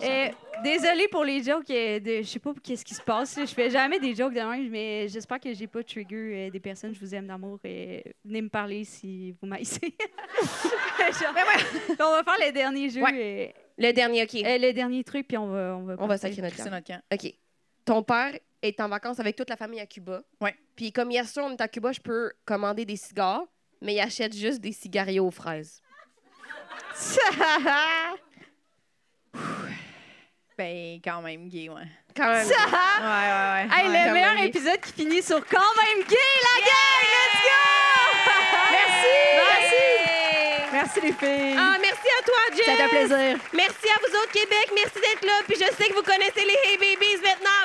Euh, désolée pour les jokes, euh, de, je sais pas qu'est-ce qui se passe. là. Je fais jamais des jokes de même, mais j'espère que j'ai pas trigger euh, des personnes. Je vous aime d'amour. et venez me parler si vous m'haïssez. On va faire le dernier jeu, euh, Le dernier, OK. euh, le dernier truc, puis on va on va. On va sacrer notre C'est camp. notre camp. OK. Ton père est en vacances avec toute la famille à Cuba. Ouais. Puis comme hier soir, on est à Cuba, je peux commander des cigares, mais il achète juste des cigarios aux fraises. Ben, quand même gay, ouais. Quand même. Ouais, ouais, ouais. Hey, Ouais, le meilleur épisode qui finit sur quand même gay, la gang! Let's go! Merci! Merci les filles. Ah, merci à toi, Jess! Ça fait plaisir. Merci à vous autres, Québec. Merci d'être là. Puis je sais que vous connaissez les Hey Babies maintenant.